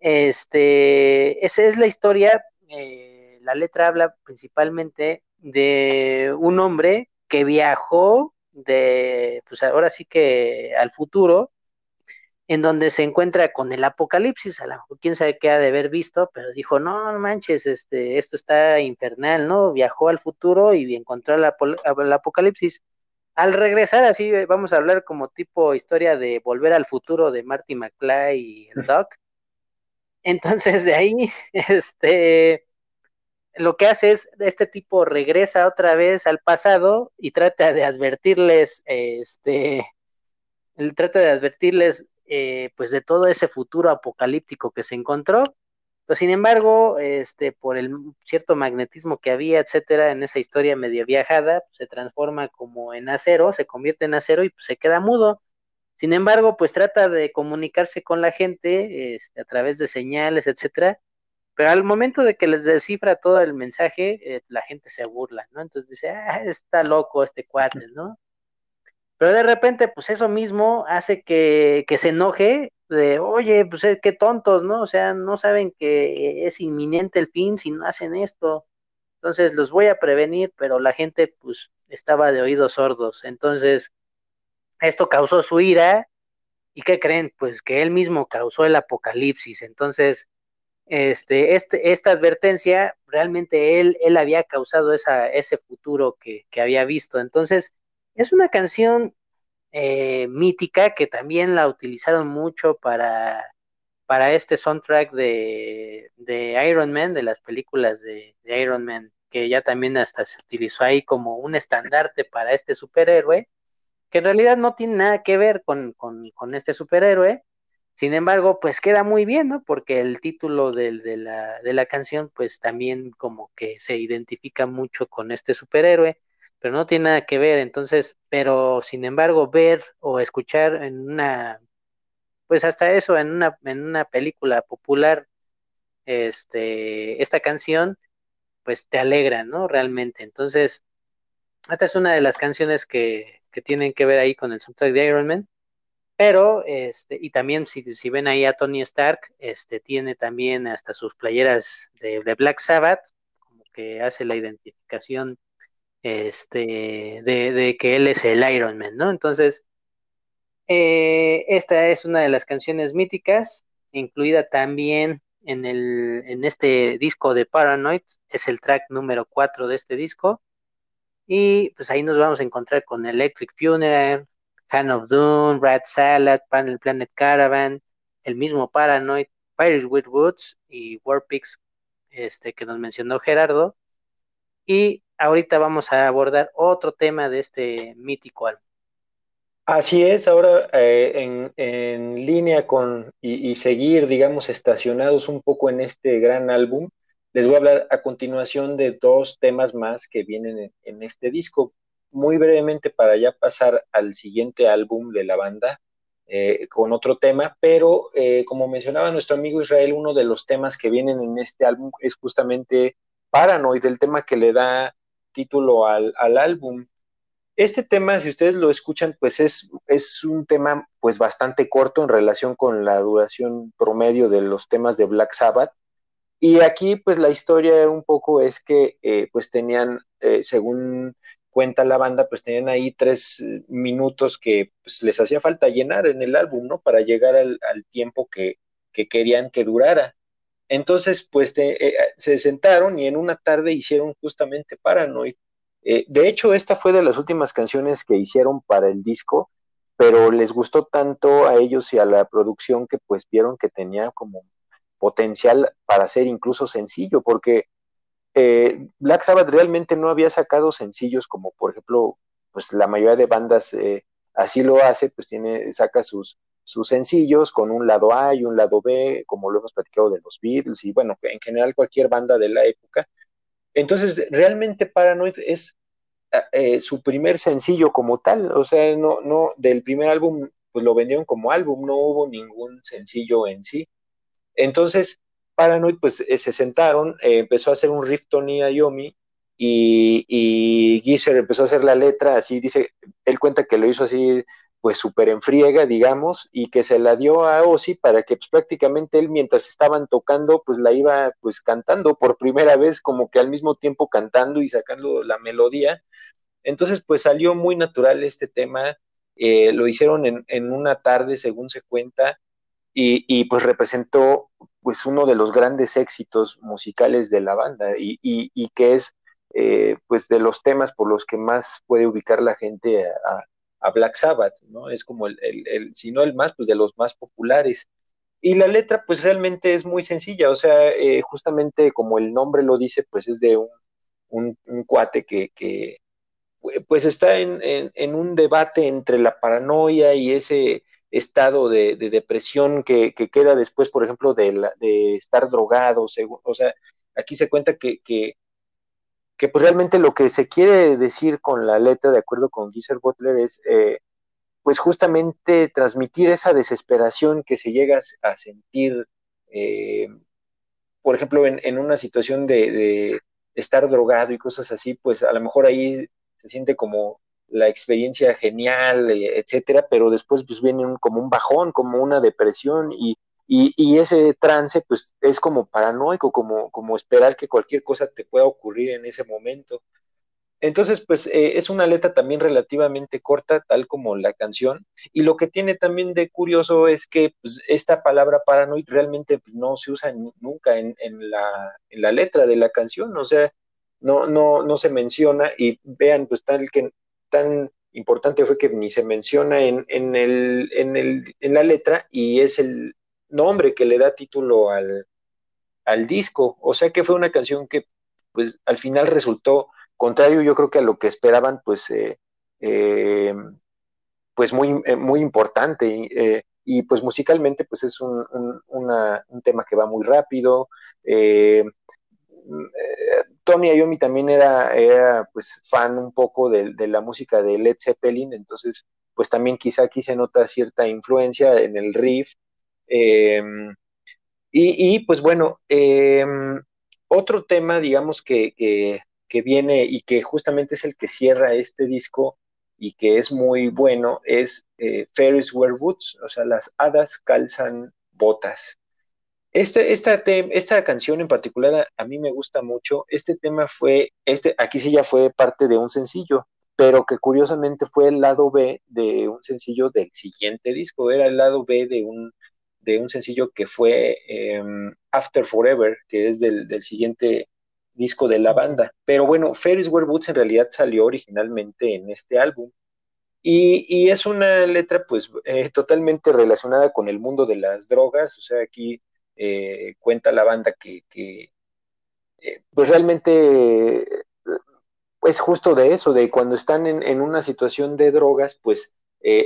este, esa es la historia. Eh, la letra habla principalmente de un hombre que viajó de, pues ahora sí que al futuro, en donde se encuentra con el apocalipsis, a lo mejor quién sabe qué ha de haber visto, pero dijo, no, manches, este, esto está infernal, ¿no? Viajó al futuro y encontró el, apocalipsis. Al regresar, así vamos a hablar como tipo historia de volver al futuro de Marty McFly y el Doc. Entonces, de ahí, este, lo que hace es, este tipo regresa otra vez al pasado y trata de advertirles, este, él trata de advertirles eh, pues de todo ese futuro apocalíptico que se encontró, pero sin embargo, este, por el cierto magnetismo que había, etcétera, en esa historia medio viajada, se transforma como en acero, se convierte en acero y pues, se queda mudo. Sin embargo, pues trata de comunicarse con la gente este, a través de señales, etcétera, pero al momento de que les descifra todo el mensaje, eh, la gente se burla, ¿no? Entonces dice, ah, está loco este cuate, ¿no? Pero de repente, pues eso mismo hace que, se enoje de, oye, pues eh, qué tontos, ¿no? O sea, no saben que es inminente el fin si no hacen esto. Entonces los voy a prevenir, pero la gente pues estaba de oídos sordos. Entonces, esto causó su ira. ¿Y qué creen? Pues que él mismo causó el apocalipsis. Entonces, este, este, esta advertencia, realmente él, él había causado esa, ese futuro que, que había visto. Entonces, es una canción eh, mítica que también la utilizaron mucho para, para este soundtrack de, de Iron Man, de las películas de, Iron Man, que ya también hasta se utilizó ahí como un estandarte para este superhéroe, que en realidad no tiene nada que ver con, con, con este superhéroe, sin embargo, pues queda muy bien, ¿no? Porque el título de, de, la, de la canción, pues también como que se identifica mucho con este superhéroe pero no tiene nada que ver, entonces, pero sin embargo, ver o escuchar en una, pues hasta eso, en una, en una película popular, este, esta canción, pues te alegra, ¿no? Realmente. Entonces, esta es una de las canciones que, que tienen que ver ahí con el soundtrack de Iron Man. Pero, este, y también si, si ven ahí a Tony Stark, este, tiene también hasta sus playeras de, de Black Sabbath, como que hace la identificación este, de, que él es el Iron Man, ¿no? Entonces, eh, esta es una de las canciones míticas, incluida también en, el, en este disco de Paranoid, es el track número 4 de este disco, y pues ahí nos vamos a encontrar con Electric Funeral, Hand of Doom, Rat Salad, Panel Planet Caravan, el mismo Paranoid, Pirates with Woods y Warpix, este que nos mencionó Gerardo, y ahorita vamos a abordar otro tema de este mítico álbum. Así es, ahora eh, en, línea con y, seguir, digamos, estacionados un poco en este gran álbum, les voy a hablar a continuación de dos temas más que vienen en, este disco. Muy brevemente para ya pasar al siguiente álbum de la banda eh, con otro tema, pero eh, como mencionaba nuestro amigo Israel, uno de los temas que vienen en este álbum es justamente Paranoid, el tema que le da título al, álbum. Este tema, si ustedes lo escuchan, pues es, es un tema pues bastante corto en relación con la duración promedio de los temas de Black Sabbath. Y aquí pues la historia un poco es que eh, pues tenían, eh, según cuenta la banda, pues tenían ahí tres minutos que pues, les hacía falta llenar en el álbum, ¿no? Para llegar al, tiempo que, que, querían que durara. Entonces, pues eh, se sentaron y en una tarde hicieron justamente Paranoid. Eh, de hecho, esta fue de las últimas canciones que hicieron para el disco, pero les gustó tanto a ellos y a la producción que pues vieron que tenía como potencial para ser incluso sencillo, porque eh, Black Sabbath realmente no había sacado sencillos como por ejemplo, pues la mayoría de bandas así lo hace, pues tiene, saca sus, sus sencillos con un lado A y un lado B, como lo hemos platicado de los Beatles y bueno, en general cualquier banda de la época. Entonces, realmente Paranoid es eh, su primer sencillo como tal, o sea, no, no, del primer álbum, pues lo vendieron como álbum, no hubo ningún sencillo en sí. Entonces, Paranoid, pues eh, se sentaron, eh, empezó a hacer un riff Tony Iommi y, y Geezer empezó a hacer la letra, así dice, él cuenta que lo hizo así pues súper en friega, digamos, y que se la dio a Ozzy para que pues prácticamente él mientras estaban tocando, pues la iba pues cantando por primera vez, como que al mismo tiempo cantando y sacando la melodía. Entonces pues salió muy natural este tema, eh, lo hicieron en, en, una tarde, según se cuenta, y, y, pues representó pues uno de los grandes éxitos musicales de la banda y, y, que es eh, pues de los temas por los que más puede ubicar la gente a Black Sabbath, ¿no? Es como el, el, si no el más, pues de los más populares. Y la letra, pues realmente es muy sencilla, o sea, eh, justamente como el nombre lo dice, pues es de un, un, cuate que, que, pues está en, en, un debate entre la paranoia y ese estado de, de depresión que, que, queda después, por ejemplo, de, de estar drogado, o sea, aquí se cuenta que que pues realmente lo que se quiere decir con la letra, de acuerdo con Geezer Butler, es eh, pues justamente transmitir esa desesperación que se llega a sentir, eh, por ejemplo, en, una situación de, estar drogado y cosas así, pues a lo mejor ahí se siente como la experiencia genial, eh, etcétera, pero después pues viene como un bajón, como una depresión y y, ese trance, pues, es como paranoico, como, como esperar que cualquier cosa te pueda ocurrir en ese momento. Entonces, pues, eh, es una letra también relativamente corta, tal como la canción. Y lo que tiene también de curioso es que pues, esta palabra paranoid realmente no se usa nunca en, en, la, en la letra de la canción. O sea, no, no, no se menciona. Y vean, pues, tal que tan importante fue que ni se menciona en, en, el, en, el, en la letra y es el, nombre que le da título al, al disco. O sea que fue una canción que pues al final resultó contrario yo creo que a lo que esperaban pues eh, eh, pues muy, eh, muy importante. Y pues musicalmente pues es un, un, tema que va muy rápido. Tony Iommi también era, era, pues fan un poco de, de, la música de Led Zeppelin. Entonces pues también quizá aquí se nota cierta influencia en el riff Em, y, pues bueno, em, otro tema, digamos, que, que, viene y que justamente es el que cierra este disco y que es muy bueno, es eh, Ferris Wear Boots, o sea, las hadas calzan botas. Este, esta, esta canción en particular a, mí me gusta mucho. Este tema fue, este, aquí sí ya fue parte de un sencillo, pero que curiosamente fue el lado B de un sencillo del siguiente disco, era el lado B de un, de un sencillo que fue em, After Forever, que es del, siguiente disco de la banda. Pero bueno, Ferris Where Boots en realidad salió originalmente en este álbum. Y, es una letra pues eh, totalmente relacionada con el mundo de las drogas, o sea, aquí eh, cuenta la banda que, eh, pues realmente es justo de eso, de cuando están en, en una situación de drogas, pues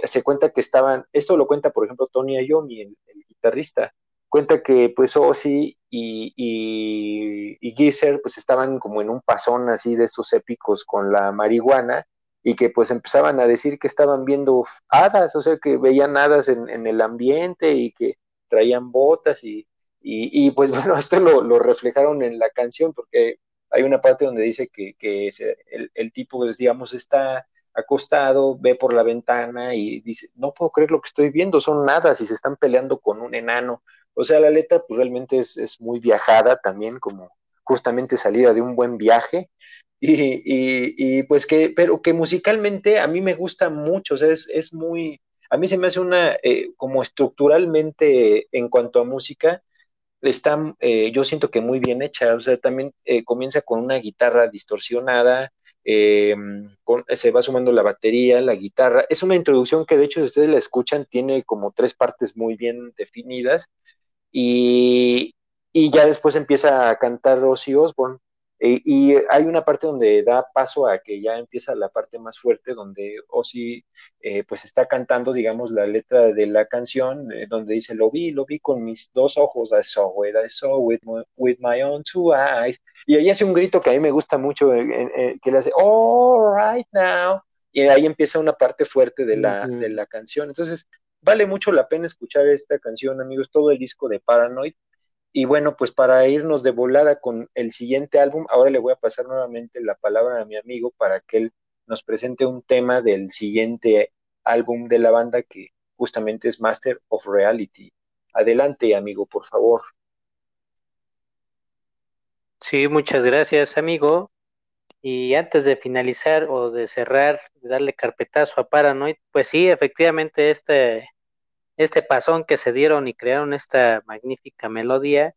se cuenta que estaban, esto lo cuenta por ejemplo Tony Iommi, el, guitarrista. Cuenta que pues Ozzy y, y, pues estaban como en un pasón así de estos épicos con la marihuana y que pues empezaban a decir que estaban viendo hadas, o sea que veían hadas en, el ambiente y que traían botas y, y, pues bueno, esto lo, lo, reflejaron en la canción porque hay una parte donde dice que, que el, el, tipo, digamos, está acostado, ve por la ventana y dice, no puedo creer lo que estoy viendo, son nada si se están peleando con un enano. O sea, la letra pues realmente es, es muy viajada también, como justamente salida de un buen viaje. Y, y, y, pues que, pero que musicalmente a mí me gusta mucho, o sea, es, es muy, a mí se me hace una, eh, como estructuralmente en cuanto a música, está, eh, yo siento que muy bien hecha, o sea, también eh, comienza con una guitarra distorsionada, eh, se va sumando la batería, la guitarra, es una introducción que de hecho si ustedes la escuchan tiene como tres partes muy bien definidas y, y ya después empieza a cantar Ozzy Osbourne eh, y hay una parte donde da paso a que ya empieza la parte más fuerte, donde Ozzy eh, pues está cantando, digamos, la letra de la canción, eh, donde dice, lo vi, lo vi con mis dos ojos, I saw it, I saw it with my own two eyes. Y ahí hace un grito que a mí me gusta mucho, que le hace, all right now. Y ahí empieza una parte fuerte de la, de la canción. Entonces, vale mucho la pena escuchar esta canción, amigos, todo el disco de Paranoid. Y bueno, pues para irnos de volada con el siguiente álbum, ahora le voy a pasar nuevamente la palabra a mi amigo para que él nos presente un tema del siguiente álbum de la banda que justamente es Master of Reality. Adelante, amigo, por favor. Sí, muchas gracias, amigo. Y antes de finalizar o de cerrar, darle carpetazo a Paranoid, pues sí, efectivamente este este pasón que se dieron y crearon esta magnífica melodía.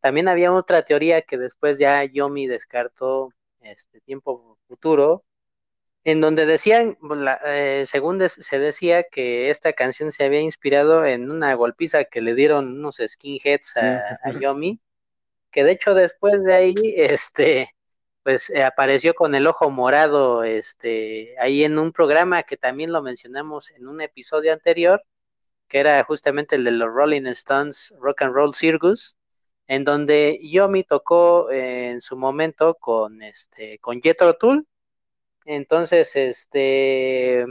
También había otra teoría que después ya Yomi descartó este tiempo futuro, en donde decían, eh, según se decía que esta canción se había inspirado en una golpiza que le dieron unos skinheads a, a Yomi, que de hecho después de ahí, este, pues eh, apareció con el ojo morado, este, ahí en un programa que también lo mencionamos en un episodio anterior, que era justamente el de los Rolling Stones Rock and Roll Circus, en donde Yomi tocó eh, en su momento con este con Jethro Tull. Entonces, este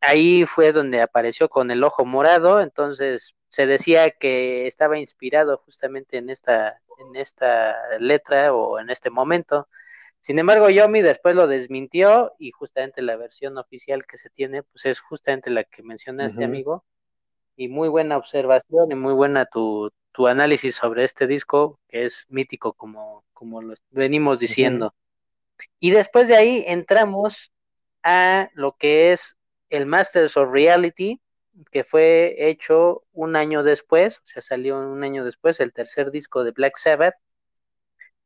ahí fue donde apareció con el ojo morado, entonces se decía que estaba inspirado justamente en esta en esta letra o en este momento. Sin embargo, Yomi después lo desmintió y justamente la versión oficial que se tiene, pues es justamente la que menciona este amigo, y muy buena observación y muy buena tu, tu análisis sobre este disco, que es mítico como, como lo venimos diciendo. Y después de ahí entramos a lo que es el Masters of Reality, que fue hecho un año después, o sea, salió un año después, el tercer disco de Black Sabbath,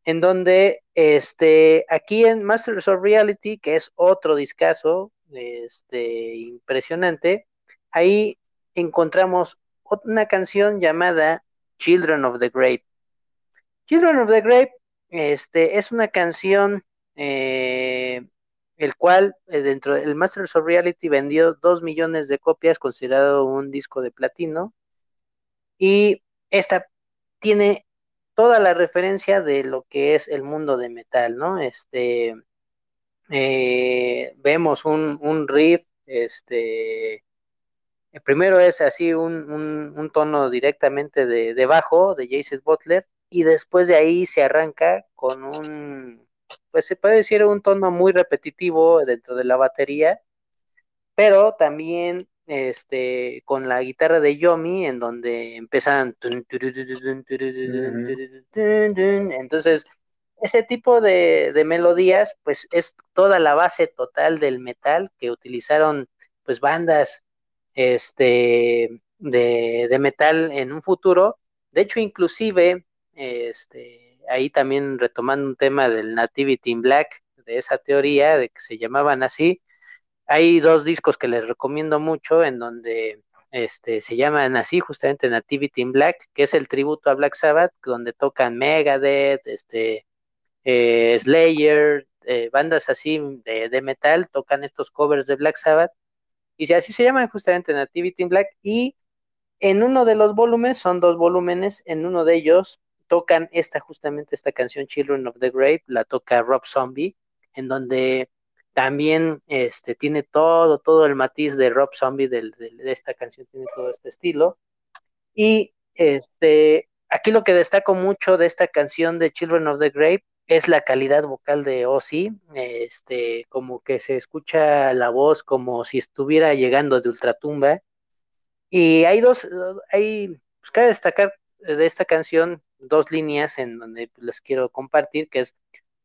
en donde este, aquí en Masters of Reality, que es otro discazo este, impresionante, ahí encontramos una canción llamada Children of the Grape. Children of the Grape este, es una canción eh, el cual eh, dentro del Masters of Reality vendió dos millones de copias, considerado un disco de platino. Y esta tiene toda la referencia de lo que es el mundo de metal, ¿no? Este eh, vemos un, un riff, este el primero es así un, un, tono directamente de, de, bajo de Jason Butler y después de ahí se arranca con un, pues se puede decir un tono muy repetitivo dentro de la batería, pero también este con la guitarra de Yomi en donde empiezan entonces ese tipo de, de melodías pues es toda la base total del metal que utilizaron pues bandas este, de, metal en un futuro. De hecho, inclusive, este, ahí también retomando un tema del Nativity in Black, de esa teoría de que se llamaban así, hay dos discos que les recomiendo mucho en donde este, se llaman así, justamente Nativity in Black, que es el tributo a Black Sabbath, donde tocan Megadeth, este, eh, Slayer, eh, bandas así de, de, metal, tocan estos covers de Black Sabbath, y así se llaman justamente Nativity in Black. Y en uno de los volúmenes, son dos volúmenes, en uno de ellos tocan esta, justamente esta canción Children of the Grave, la toca Rob Zombie, en donde también este, tiene todo, todo el matiz de Rob Zombie de, esta canción, tiene todo este estilo. Y este, aquí lo que destaco mucho de esta canción de Children of the Grave es la calidad vocal de Ozzy, este, como que se escucha la voz como si estuviera llegando de ultratumba. Y hay dos, hay, pues cabe destacar de esta canción dos líneas en donde les quiero compartir, que es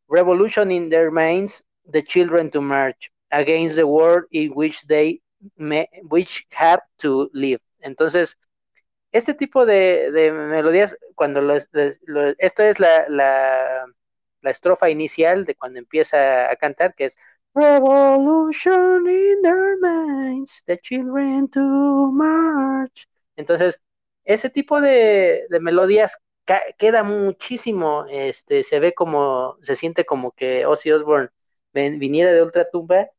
Revolution in their minds, the children to march against the world in which they which have to live. Entonces, este tipo de, melodías, cuando esta es la, la, estrofa inicial de cuando empieza a cantar, que es Revolution in their minds, the children to march. Entonces, ese tipo de, de melodías queda muchísimo, este, se ve como, se siente como que Ozzy Osbourne viniera de Ultratumba.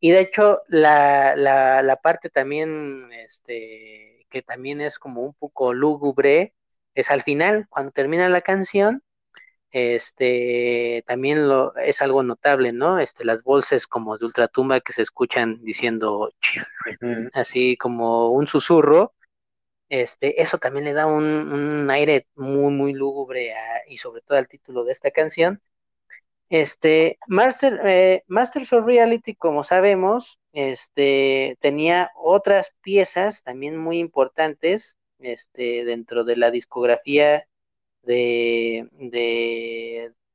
Y de hecho, la, la, la parte también, este, que también es como un poco lúgubre, es al final, cuando termina la canción, este, también lo, es algo notable, ¿no? Este, las voces como de ultratumba que se escuchan diciendo así como un susurro, este, eso también le da un, aire muy, muy lúgubre y sobre todo al título de esta canción. Este, Master, eh, Masters of Reality, como sabemos, este, tenía otras piezas también muy importantes este, dentro de la discografía de,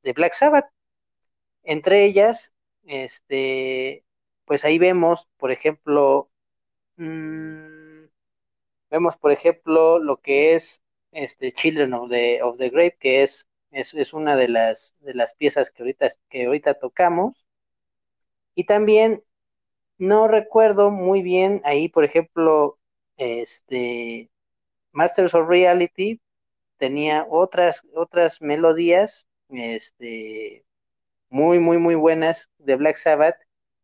de, Black Sabbath. Entre ellas, este, pues ahí vemos, por ejemplo, mmm, Vemos, por ejemplo, lo que es este Children of the, of the Grave, que es, es, una de las, de las piezas que ahorita, que ahorita tocamos. Y también no recuerdo muy bien ahí, por ejemplo, este Masters of Reality tenía otras, otras melodías este, muy, muy, muy buenas de Black Sabbath,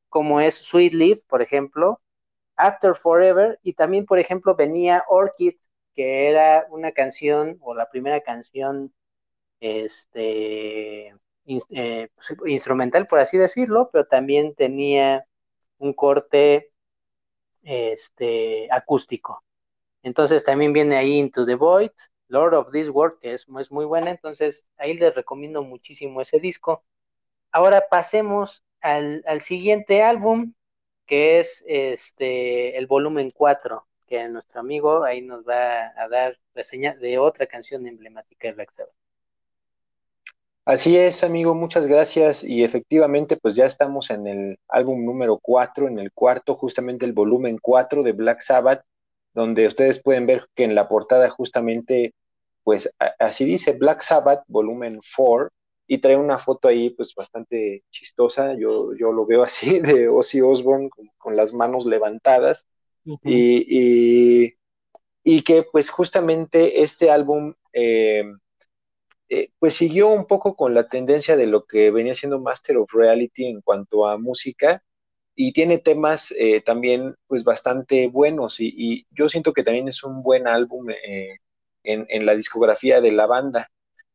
como es Sweet Leaf, por ejemplo, After Forever y también, por ejemplo, venía Orchid, que era una canción o la primera canción este, eh, pues, instrumental, por así decirlo, pero también tenía un corte este, acústico. Entonces también viene ahí Into the Void, Lord of This World, que es, muy buena, entonces ahí les recomiendo muchísimo ese disco. Ahora pasemos al, al siguiente álbum, que es este el volumen 4, que nuestro amigo ahí nos va a dar reseña de otra canción emblemática de Black Sabbath. Así es, amigo, muchas gracias. Y efectivamente, pues ya estamos en el álbum número 4, en el cuarto, justamente el volumen 4 de Black Sabbath, donde ustedes pueden ver que en la portada justamente, pues así dice Black Sabbath, volumen 4, y trae una foto ahí pues bastante chistosa, yo, yo lo veo así, de Ozzy Osbourne con, las manos levantadas. Y, y, que pues justamente este álbum eh, eh, pues siguió un poco con la tendencia de lo que venía siendo Master of Reality en cuanto a música y tiene temas eh, también pues bastante buenos y, yo siento que también es un buen álbum en, en la discografía de la banda.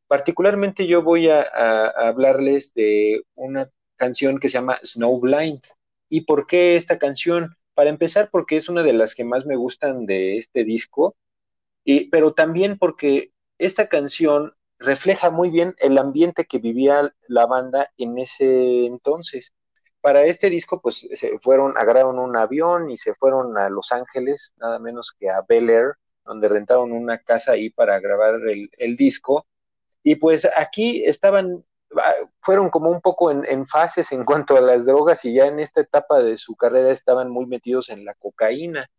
Particularmente yo voy a, hablarles de una canción que se llama Snowblind. ¿Y por qué esta canción? Para empezar, porque es una de las que más me gustan de este disco, y, pero también porque esta canción refleja muy bien el ambiente que vivía la banda en ese entonces. Para este disco, pues se fueron, agarraron un avión y se fueron a Los Ángeles, nada menos que a Bel Air, donde rentaron una casa ahí para grabar el disco. Y pues aquí estaban, ah, fueron como un poco en, fases en cuanto a las drogas y ya en esta etapa de su carrera estaban muy metidos en la cocaína.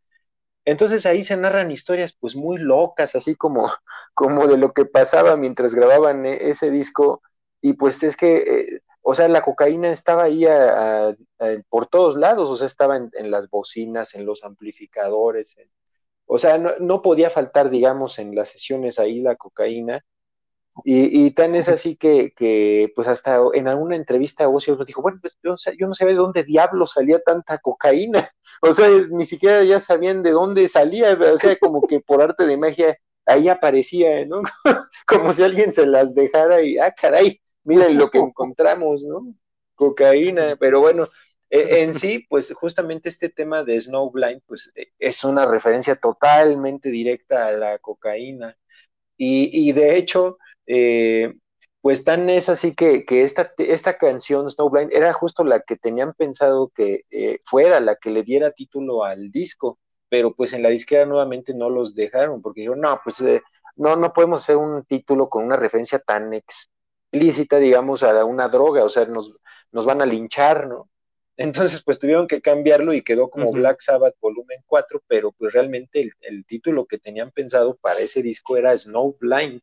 Entonces ahí se narran historias pues muy locas, así como, como de lo que pasaba mientras grababan e, ese disco. Y pues es que, eh, o sea, la cocaína estaba ahí por todos lados, o sea, estaba en, las bocinas, en los amplificadores, o sea, no, no, podía faltar, digamos, en las sesiones ahí la cocaína. Y, tan es así que, que, pues hasta en alguna entrevista Ozzy dijo, bueno, pues yo, yo no sabía de dónde diablo salía tanta cocaína, o sea, ni siquiera ya sabían de dónde salía, o sea, como que por arte de magia ahí aparecía, ¿no? como si alguien se las dejara y, ah, caray, miren lo que encontramos, ¿no? Cocaína, pero bueno, e, en sí, pues justamente este tema de Snowblind, pues e, es una referencia totalmente directa a la cocaína. Y, y de hecho, eh, pues tan es así que, que esta, esta canción, Snowblind, era justo la que tenían pensado que eh, fuera la que le diera título al disco, pero pues en la disquera nuevamente no los dejaron, porque dijeron, no, pues eh, no, no podemos hacer un título con una referencia tan explícita, digamos, a una droga, o sea, nos, nos van a linchar, ¿no? Entonces, pues tuvieron que cambiarlo y quedó como Black Sabbath volumen 4, pero pues realmente el, el, título que tenían pensado para ese disco era Snowblind.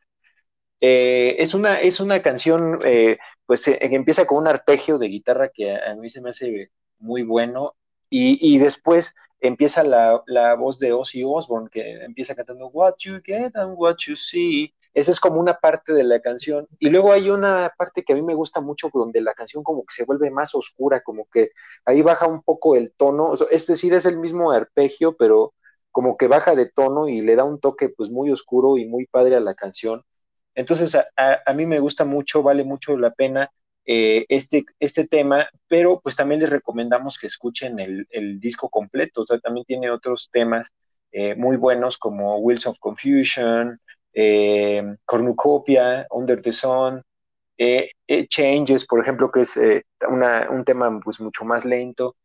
Eh, es, una, es una canción, eh, pues eh, que empieza con un arpegio de guitarra que a, mí se me hace muy bueno y, después empieza la, la, voz de Ozzy Osbourne que empieza cantando What you get and what you see. Esa es como una parte de la canción. Y luego hay una parte que a mí me gusta mucho donde la canción como que se vuelve más oscura, como que ahí baja un poco el tono. es decir, es el mismo arpegio, pero como que baja de tono y le da un toque pues muy oscuro y muy padre a la canción. Entonces, a, mí me gusta mucho, vale mucho la pena eh, este, este tema, pero pues también les recomendamos que escuchen el, disco completo. O sea, también tiene otros temas eh, muy buenos como Wheels of Confusion, eh, Cornucopia, Under the Sun, Changes, por ejemplo, que es un tema pues mucho más lento.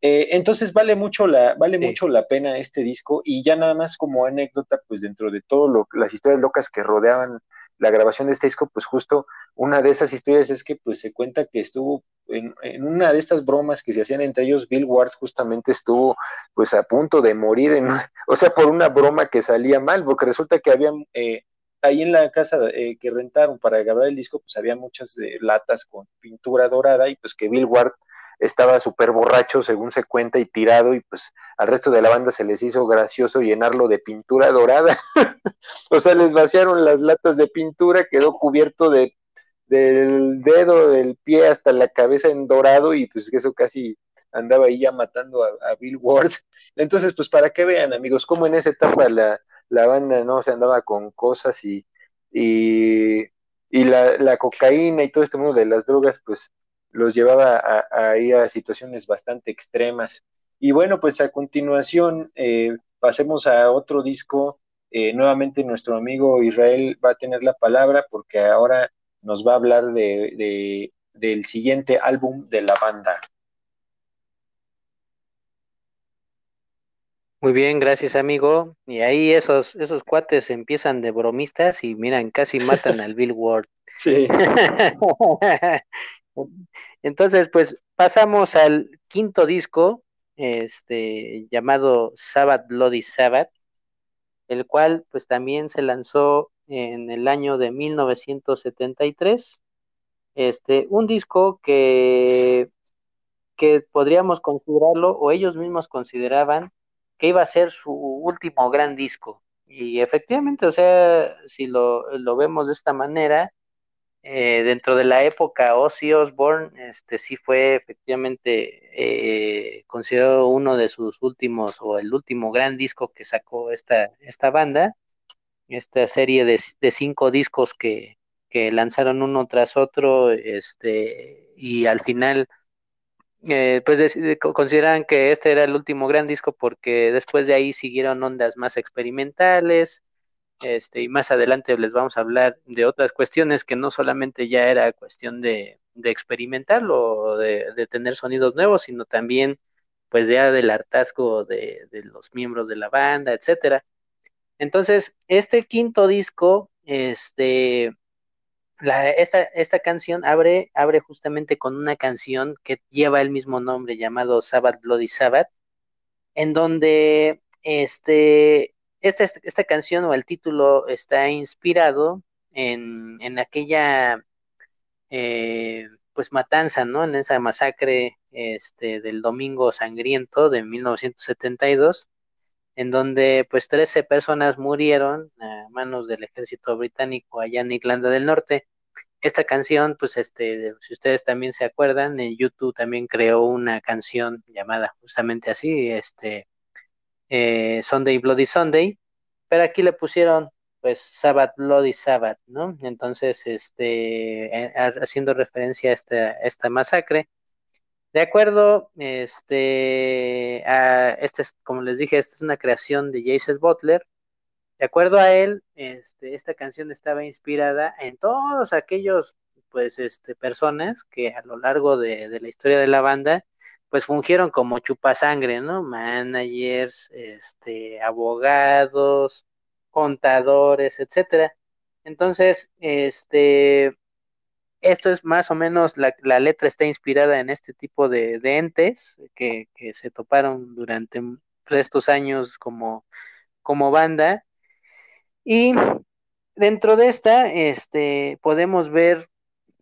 entonces vale mucho la vale mucho la pena este disco y ya nada más como anécdota pues dentro de todo las historias locas que rodeaban la grabación de este disco, pues justo una de esas historias es que pues se cuenta que estuvo en, una de estas bromas que se hacían entre ellos, Bill Ward justamente estuvo pues a punto de morir, o sea, por una broma que salía mal, porque resulta que habían... Eh, ahí en la casa eh, que rentaron para grabar el disco, pues había muchas eh, latas con pintura dorada y pues que Bill Ward estaba súper borracho, según se cuenta, y tirado, y pues al resto de la banda se les hizo gracioso llenarlo de pintura dorada. o sea, les vaciaron las latas de pintura, quedó cubierto de del dedo del pie hasta la cabeza en dorado, y pues eso casi andaba ahí ya matando a, Bill Ward. Entonces, pues para que vean, amigos, cómo en esa etapa la, la banda no se andaba con cosas y, y, la, la cocaína y todo este mundo de las drogas, pues los llevaba a, ir a situaciones bastante extremas. Y bueno, pues a continuación eh, pasemos a otro disco. Eh, nuevamente nuestro amigo Israel va a tener la palabra porque ahora nos va a hablar de, del siguiente álbum de la banda. Muy bien, gracias amigo. Y ahí esos, esos cuates empiezan de bromistas y miran, casi matan al Bill Ward. Sí. Entonces, pues pasamos al quinto disco, este, llamado Sabbath Bloody Sabbath, el cual pues también se lanzó en el año de 1973. Este, un disco que, que podríamos considerarlo, o ellos mismos consideraban, que iba a ser su último gran disco. Y efectivamente, o sea, si lo, lo vemos de esta manera, eh, dentro de la época Ozzy Osbourne, este sí fue efectivamente eh, considerado uno de sus últimos o el último gran disco que sacó esta, esta banda, esta serie de, cinco discos que, que, lanzaron uno tras otro, este, y al final eh, pues consideran que este era el último gran disco porque después de ahí siguieron ondas más experimentales, este, y más adelante les vamos a hablar de otras cuestiones que no solamente ya era cuestión de, de experimentarlo o de, tener sonidos nuevos, sino también pues ya del hartazgo de, los miembros de la banda, etcétera. Entonces, este quinto disco, este, la, esta, esta canción abre, abre justamente con una canción que lleva el mismo nombre llamado Sabbath Bloody Sabbath, en donde este, esta, esta canción o el título está inspirado en, en aquella eh, pues matanza, ¿no? En esa masacre este, del Domingo Sangriento de 1972, en donde pues 13 personas murieron a manos del ejército británico allá en Irlanda del Norte. Esta canción, pues este, si ustedes también se acuerdan, en YouTube también creó una canción llamada justamente así, este, eh, Sunday Bloody Sunday, pero aquí le pusieron pues Sabbath Bloody Sabbath, ¿no? Entonces, este, eh, haciendo referencia a esta, esta masacre. De acuerdo, este, a, este es, como les dije, esta es una creación de Jason Butler. De acuerdo a él, este, esta canción estaba inspirada en todos aquellos pues este personas que a lo largo de, de la historia de la banda pues fungieron como chupasangre, ¿no? Managers, este, abogados, contadores, etcétera. Entonces, este, esto es más o menos, la, letra está inspirada en este tipo de, de entes que, que, se toparon durante estos años como, como banda. Y dentro de esta, este, podemos ver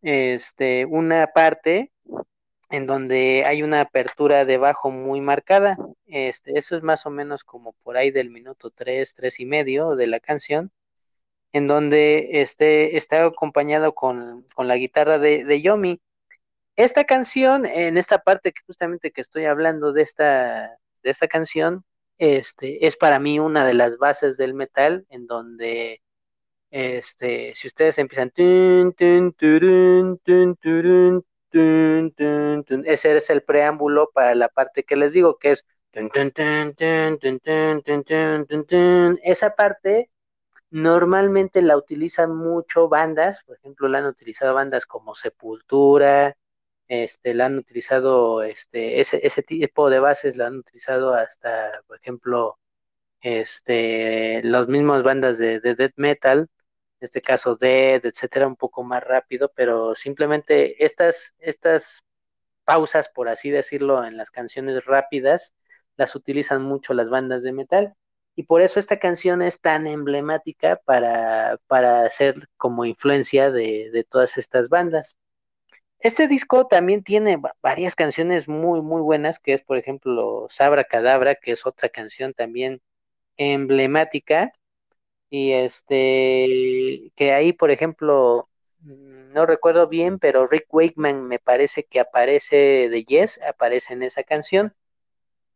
este, una parte en donde hay una apertura de bajo muy marcada. Este, eso es más o menos como por ahí del minuto tres, tres y medio de la canción, en donde este, está acompañado con, con la guitarra de, de, Yomi. Esta canción, en esta parte que justamente que estoy hablando de esta, de esta canción, este, es para mí una de las bases del metal, en donde este, si ustedes empiezan ese es el preámbulo para la parte que les digo, que es esa parte normalmente la utilizan mucho bandas, por ejemplo, la han utilizado bandas como Sepultura, este, la han utilizado, este, ese, ese tipo de bases la han utilizado hasta, por ejemplo, este, las mismas bandas de, de death metal, en este caso Dead, etcétera, un poco más rápido, pero simplemente estas, estas pausas, por así decirlo, en las canciones rápidas, las utilizan mucho las bandas de metal. Y por eso esta canción es tan emblemática para, para ser como influencia de, de todas estas bandas. Este disco también tiene varias canciones muy, muy buenas, que es, por ejemplo, Sabra Cadabra, que es otra canción también emblemática, y este, que ahí, por ejemplo, no recuerdo bien, pero Rick Wakeman me parece que aparece de Yes, aparece en esa canción.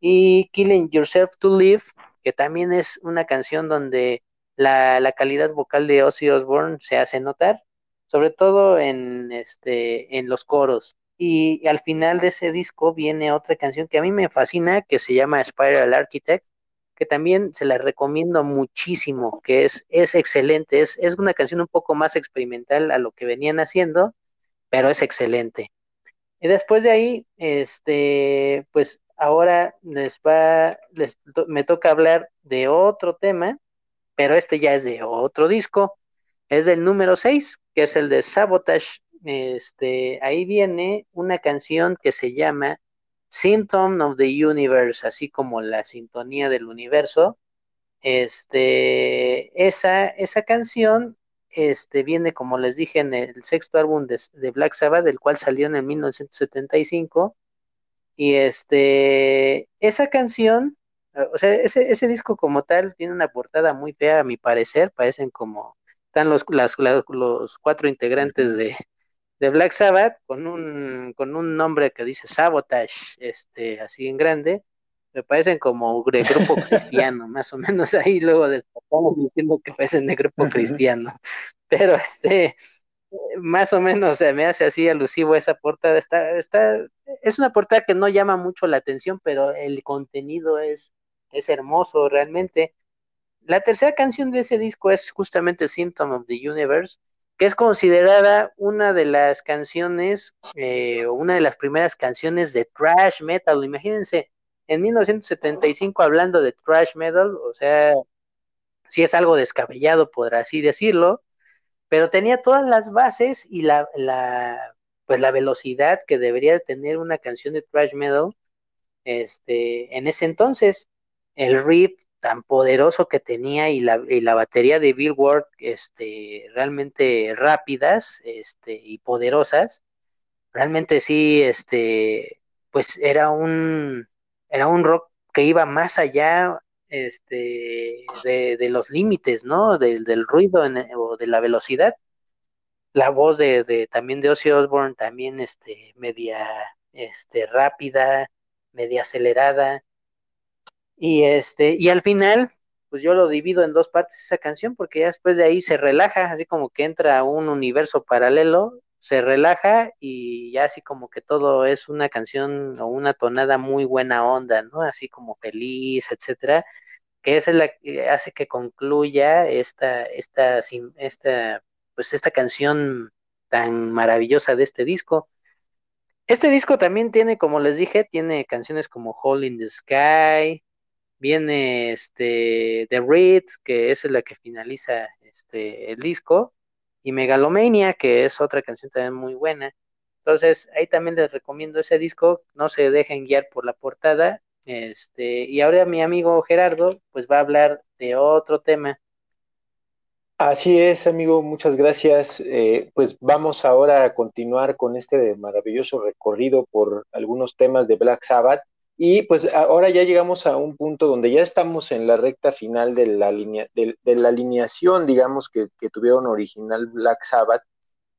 Y Killing Yourself to Live, que también es una canción donde la, la calidad vocal de Ozzy Osbourne se hace notar, sobre todo en, este, en los coros. Y, al final de ese disco viene otra canción que a mí me fascina, que se llama Spiral Architect, que también se la recomiendo muchísimo, que es, es excelente, es, es una canción un poco más experimental a lo que venían haciendo, pero es excelente. Y después de ahí, este, pues ahora les va, les, me toca hablar de otro tema, pero este ya es de otro disco, es del número 6, que es el de Sabotage. Este, ahí viene una canción que se llama Symptom of the Universe, así como la sintonía del universo. Este, esa, esa canción este, viene, como les dije, en el sexto álbum de, de, Black Sabbath, del cual salió en el 1975. Y este, esa canción, o sea, ese, ese disco como tal tiene una portada muy fea, a mi parecer, parecen como, están los, las, los cuatro integrantes de, de Black Sabbath con un, con un nombre que dice Sabotage, este, así en grande, me parecen como de grupo cristiano, más o menos ahí luego estamos diciendo que parecen de grupo cristiano, pero este, más o menos se me hace así alusivo esa portada, está, está, es una portada que no llama mucho la atención, pero el contenido es, es hermoso realmente. La tercera canción de ese disco es justamente Symptom of the Universe, que es considerada una de las canciones, eh, una de las primeras canciones de thrash metal. Imagínense, en 1975 hablando de thrash metal, o sea, sí es algo descabellado, por así decirlo, pero tenía todas las bases y la, pues la velocidad que debería tener una canción de thrash metal este, en ese entonces. El riff tan poderoso que tenía y la, y la batería de Bill Ward este, realmente rápidas este, y poderosas, realmente sí, este, pues era un, era un rock que iba más allá este, de, de los límites, ¿no? De, del ruido o de la velocidad. La voz de, de también de Ozzy Osbourne, también este, media este, rápida, media acelerada, y este, y al final, pues yo lo divido en dos partes esa canción, porque ya después de ahí se relaja, así como que entra a un universo paralelo, se relaja y ya así como que todo es una canción o una tonada muy buena onda, ¿no? Así como feliz, etcétera, que es la que hace que concluya esta, esta, esta, pues esta canción tan maravillosa de este disco. Este disco también tiene, como les dije, tiene canciones como Hole in the Sky, viene este The Reed, que es la que finaliza este el disco, y Megalomania, que es otra canción también muy buena. Entonces, ahí también les recomiendo ese disco, no se dejen guiar por la portada. Este, y ahora mi amigo Gerardo, pues va a hablar de otro tema. Así es, amigo, muchas gracias. Eh, pues vamos ahora a continuar con este maravilloso recorrido por algunos temas de Black Sabbath. Y pues ahora ya llegamos a un punto donde ya estamos en la recta final de la, línea, de, la alineación, digamos, que, tuvieron original Black Sabbath.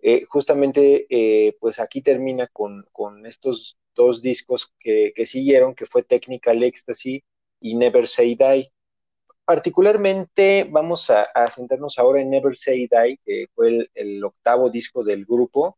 Eh, justamente, eh, pues aquí termina con, estos dos discos que, siguieron, que fue Technical Ecstasy y Never Say Die. Particularmente vamos a, sentarnos ahora en Never Say Die, que fue el, octavo disco del grupo.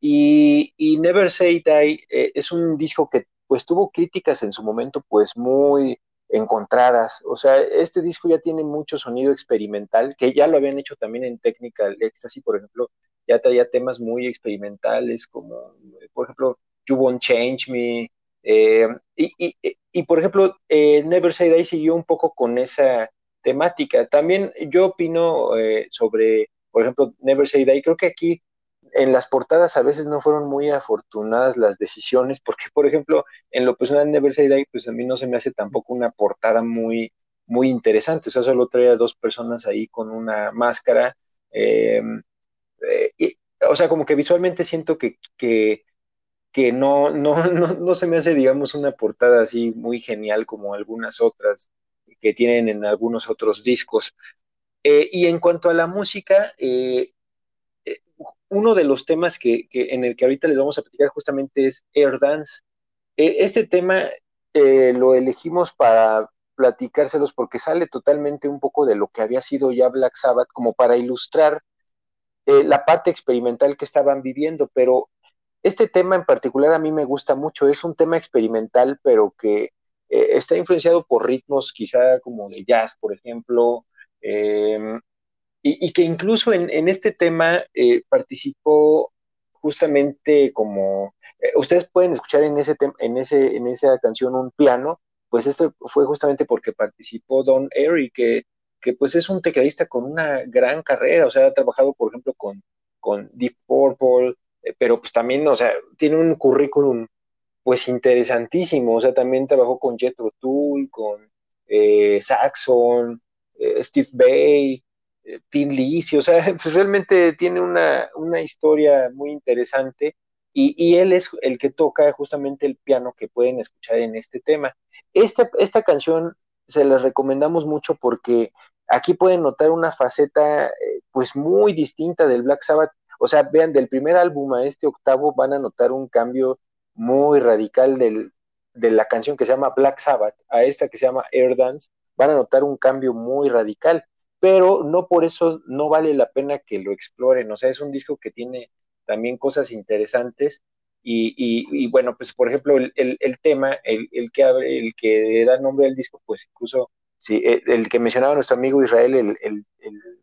Y, Never Say Die eh, es un disco que pues tuvo críticas en su momento pues muy encontradas. O sea, este disco ya tiene mucho sonido experimental, que ya lo habían hecho también en Technical Ecstasy, por ejemplo, ya traía temas muy experimentales como, por ejemplo, You Won't Change Me. Eh, y, por ejemplo, eh, Never Say Die siguió un poco con esa temática. También yo opino eh, sobre, por ejemplo, Never Say Die, creo que aquí en las portadas a veces no fueron muy afortunadas las decisiones, porque por ejemplo, en lo personal Never Die, pues a mí no se me hace tampoco una portada muy, muy interesante, o sea, solo traía dos personas ahí con una máscara, em, eh, o sea, como que visualmente siento que, que, que no, no, no, no, se me hace, digamos, una portada así muy genial como algunas otras que tienen en algunos otros discos. Eh, y en cuanto a la música, eh, uno de los temas que, en el que ahorita les vamos a platicar justamente es Air Dance. E, este tema eh, lo elegimos para platicárselos porque sale totalmente un poco de lo que había sido ya Black Sabbath, como para ilustrar eh, la parte experimental que estaban viviendo, pero este tema en particular a mí me gusta mucho, es un tema experimental, pero que eh, está influenciado por ritmos quizá como de jazz, por ejemplo, em, y, que incluso en, este tema eh, participó justamente como, eh, ustedes pueden escuchar en, ese en, ese, en esa canción un piano, pues esto fue justamente porque participó Don Airy, que, que pues es un tecladista con una gran carrera, o sea, ha trabajado, por ejemplo, con, con Deep Purple, eh, pero pues también, o sea, tiene un currículum pues interesantísimo, o sea, también trabajó con Jethro Tull, con Saxon, Steve Bay, eh, Lisi, o sea, pues realmente tiene una, historia muy interesante y, él es el que toca justamente el piano que pueden escuchar en este tema. Esta, esta canción se la recomendamos mucho porque aquí pueden notar una faceta eh, pues muy distinta del Black Sabbath. O sea, vean, del primer álbum a este octavo van a notar un cambio muy radical del, de la canción que se llama Black Sabbath a esta que se llama Air Dance. Van a notar un cambio muy radical pero no por eso no vale la pena que lo exploren. O sea, es un disco que tiene también cosas interesantes. Y, bueno, pues por ejemplo, el, tema, el, que abre, el que da nombre al disco, pues incluso sí, el, que mencionaba nuestro amigo Israel,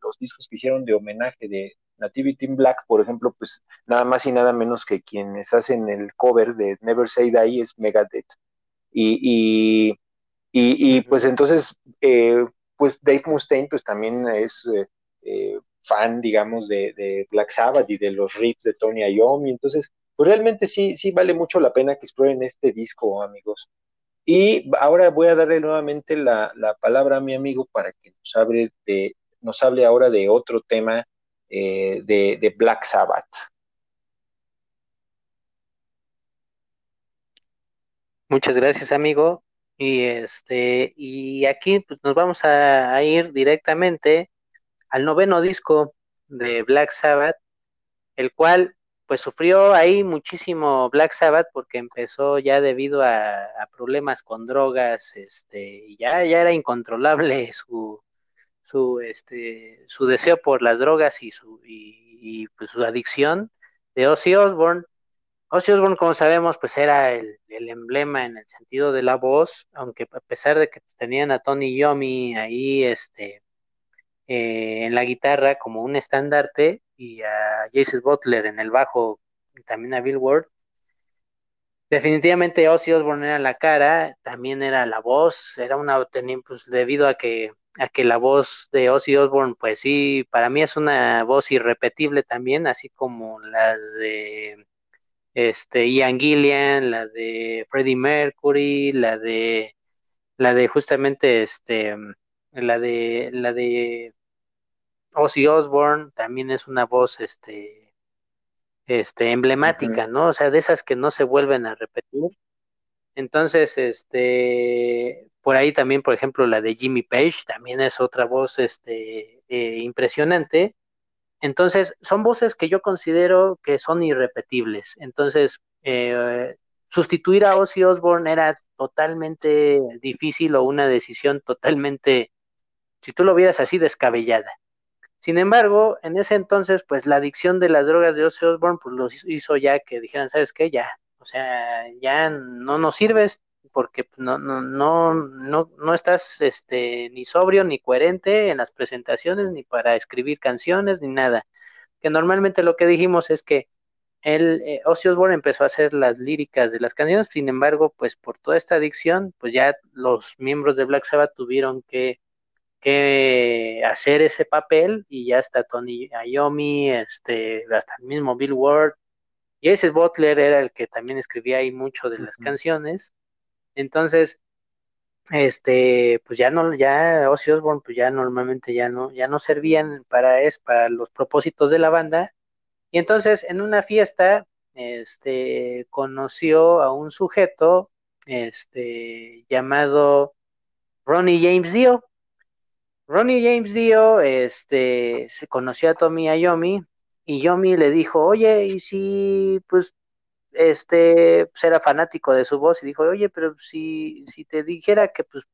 los discos que hicieron de homenaje de Nativity in Black, por ejemplo, pues nada más y nada menos que quienes hacen el cover de Never Say Die es Megadeth. Y, y, pues entonces, eh, pues Dave Mustaine pues también es eh, eh, fan, digamos, de, Black Sabbath y de los riffs de Tony Iommi, entonces, pues realmente sí, sí vale mucho la pena que exploren este disco, amigos. Y ahora voy a darle nuevamente la, palabra a mi amigo para que nos hable, de, nos hable ahora de otro tema eh, de Black Sabbath. Muchas gracias, amigo. Y este, y aquí pues, nos vamos a, ir directamente al noveno disco de Black Sabbath, el cual pues sufrió ahí muchísimo Black Sabbath porque empezó ya debido a, problemas con drogas, este, ya, ya era incontrolable su, su, este, su deseo por las drogas y su, y, pues, su adicción de Ozzy Osbourne. Ozzy Osbourne, como sabemos, pues era el, emblema en el sentido de la voz, aunque a pesar de que tenían a Tony Yomi ahí, este, eh, en la guitarra como un estandarte y a Jason Butler en el bajo y también a Bill Ward. Definitivamente Ozzy Osbourne era la cara, también era la voz, era una pues debido a que a que la voz de Ozzy Osbourne, pues sí, para mí es una voz irrepetible también, así como las de este Ian Gillian, la de Freddie Mercury, la de la de justamente este la de la de Ozzy Osbourne también es una voz este este emblemática, ¿no? O sea, de esas que no se vuelven a repetir. Entonces, este por ahí también, por ejemplo, la de Jimmy Page también es otra voz este eh, impresionante. Entonces, son voces que yo considero que son irrepetibles. Entonces, eh, sustituir a Ozzy Osbourne era totalmente difícil o una decisión totalmente, si tú lo vieras así, descabellada. Sin embargo, en ese entonces, pues la adicción de las drogas de Ozzy Osbourne, pues los hizo ya que dijeran, ¿sabes qué? Ya, o sea, ya no nos sirves porque no, no, no, no, no estás este, ni sobrio ni coherente en las presentaciones, ni para escribir canciones, ni nada. Que normalmente lo que dijimos es que él, eh, Ozzy Osbourne empezó a hacer las líricas de las canciones, sin embargo, pues por toda esta adicción, pues ya los miembros de Black Sabbath tuvieron que que hacer ese papel y ya está Tony Iommi, este, hasta el mismo Bill Ward. Y ese Butler era el que también escribía ahí mucho de las canciones. Entonces, este, pues ya no, ya Ozzy Osbourne, pues ya normalmente ya no, ya no servían para es, para los propósitos de la banda. Y entonces en una fiesta, este, conoció a un sujeto, este, llamado Ronnie James Dio, Ronnie James Dio este, se conoció a Tommy Yomi y Yomi le dijo, oye, y si, pues, este, pues era fanático de su voz y dijo, oye, pero si, si te dijera que, pues,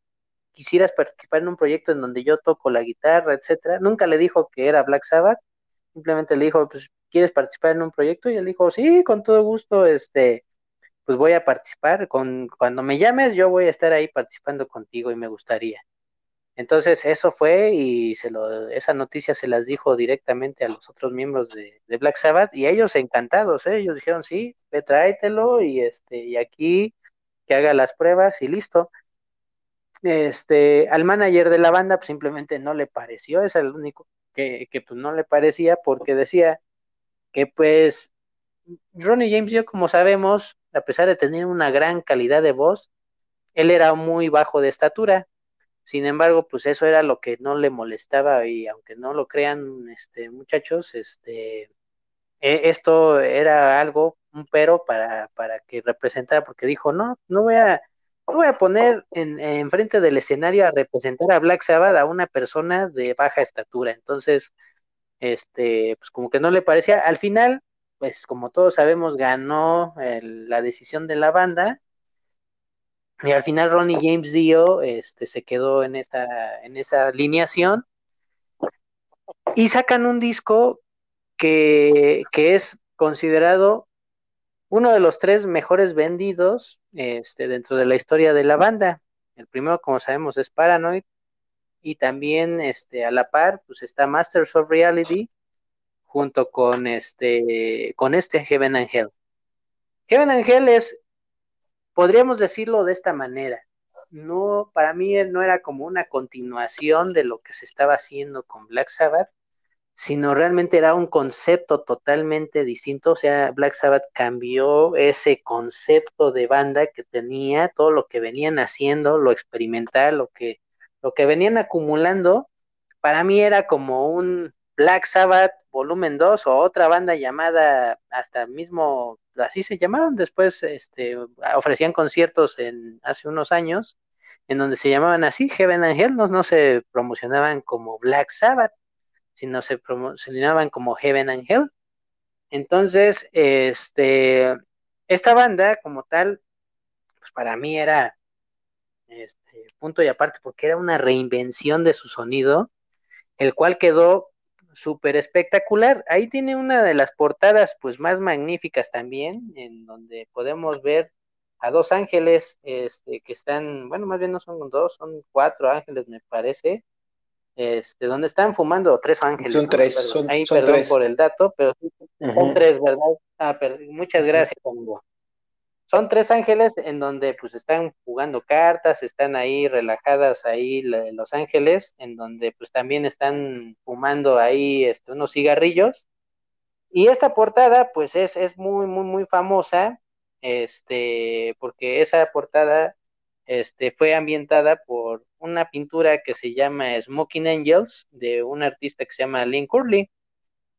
quisieras participar en un proyecto en donde yo toco la guitarra, etcétera, nunca le dijo que era Black Sabbath, simplemente le dijo, pues, ¿quieres participar en un proyecto? Y él dijo, sí, con todo gusto, este, pues voy a participar, con, cuando me llames yo voy a estar ahí participando contigo y me gustaría. Entonces eso fue y se lo, esa noticia se las dijo directamente a los otros miembros de, Black Sabbath y ellos encantados, ¿eh? ellos dijeron sí, ve tráetelo y este y aquí que haga las pruebas y listo. Este, al manager de la banda pues, simplemente no le pareció, es el único que, que pues no le parecía porque decía que pues Ronnie James yo como sabemos, a pesar de tener una gran calidad de voz, él era muy bajo de estatura sin embargo, pues eso era lo que no le molestaba y aunque no lo crean, este, muchachos, este, e, esto era algo, un pero para, para que representara, porque dijo, no, no voy a, no voy a poner en, en frente del escenario a representar a Black Sabbath a una persona de baja estatura. Entonces, este, pues como que no le parecía. Al final, pues como todos sabemos, ganó la decisión de la banda y al final Ronnie James Dio este, se quedó en esa, en esa alineación. Y sacan un disco que, es considerado uno de los tres mejores vendidos este, dentro de la historia de la banda. El primero, como sabemos, es Paranoid. Y también este, a la par, pues está Masters of Reality junto con este, con este Heaven and Hell. Heaven and Hell es podríamos decirlo de esta manera. No, para mí no era como una continuación de lo que se estaba haciendo con Black Sabbath, sino realmente era un concepto totalmente distinto. O sea, Black Sabbath cambió ese concepto de banda que tenía, todo lo que venían haciendo, lo experimental, lo que, lo que venían acumulando, para mí era como un Black Sabbath volumen 2 o otra banda llamada hasta mismo así se llamaron después este ofrecían conciertos en hace unos años en donde se llamaban así Heaven and Hell no, se promocionaban como Black Sabbath sino se promocionaban como Heaven and Hell. Entonces este esta banda como tal pues para mí era este punto y aparte porque era una reinvención de su sonido el cual quedó súper espectacular. Ahí tiene una de las portadas pues más magníficas también, en donde podemos ver a dos ángeles este, que están, bueno, más bien no son dos, son cuatro ángeles me parece, este, donde están fumando tres ángeles. Son tres, son, Ahí, son perdón tres. por el dato, pero son tres, ¿verdad? Ah, pero, muchas gracias, amigo. Son tres ángeles en donde pues están jugando cartas, están ahí relajadas ahí los ángeles, en donde pues también están fumando ahí este, unos cigarrillos. Y esta portada pues es, es muy, muy, muy famosa, este, porque esa portada este, fue ambientada por una pintura que se llama Smoking Angels, de un artista que se llama Lynn Curley.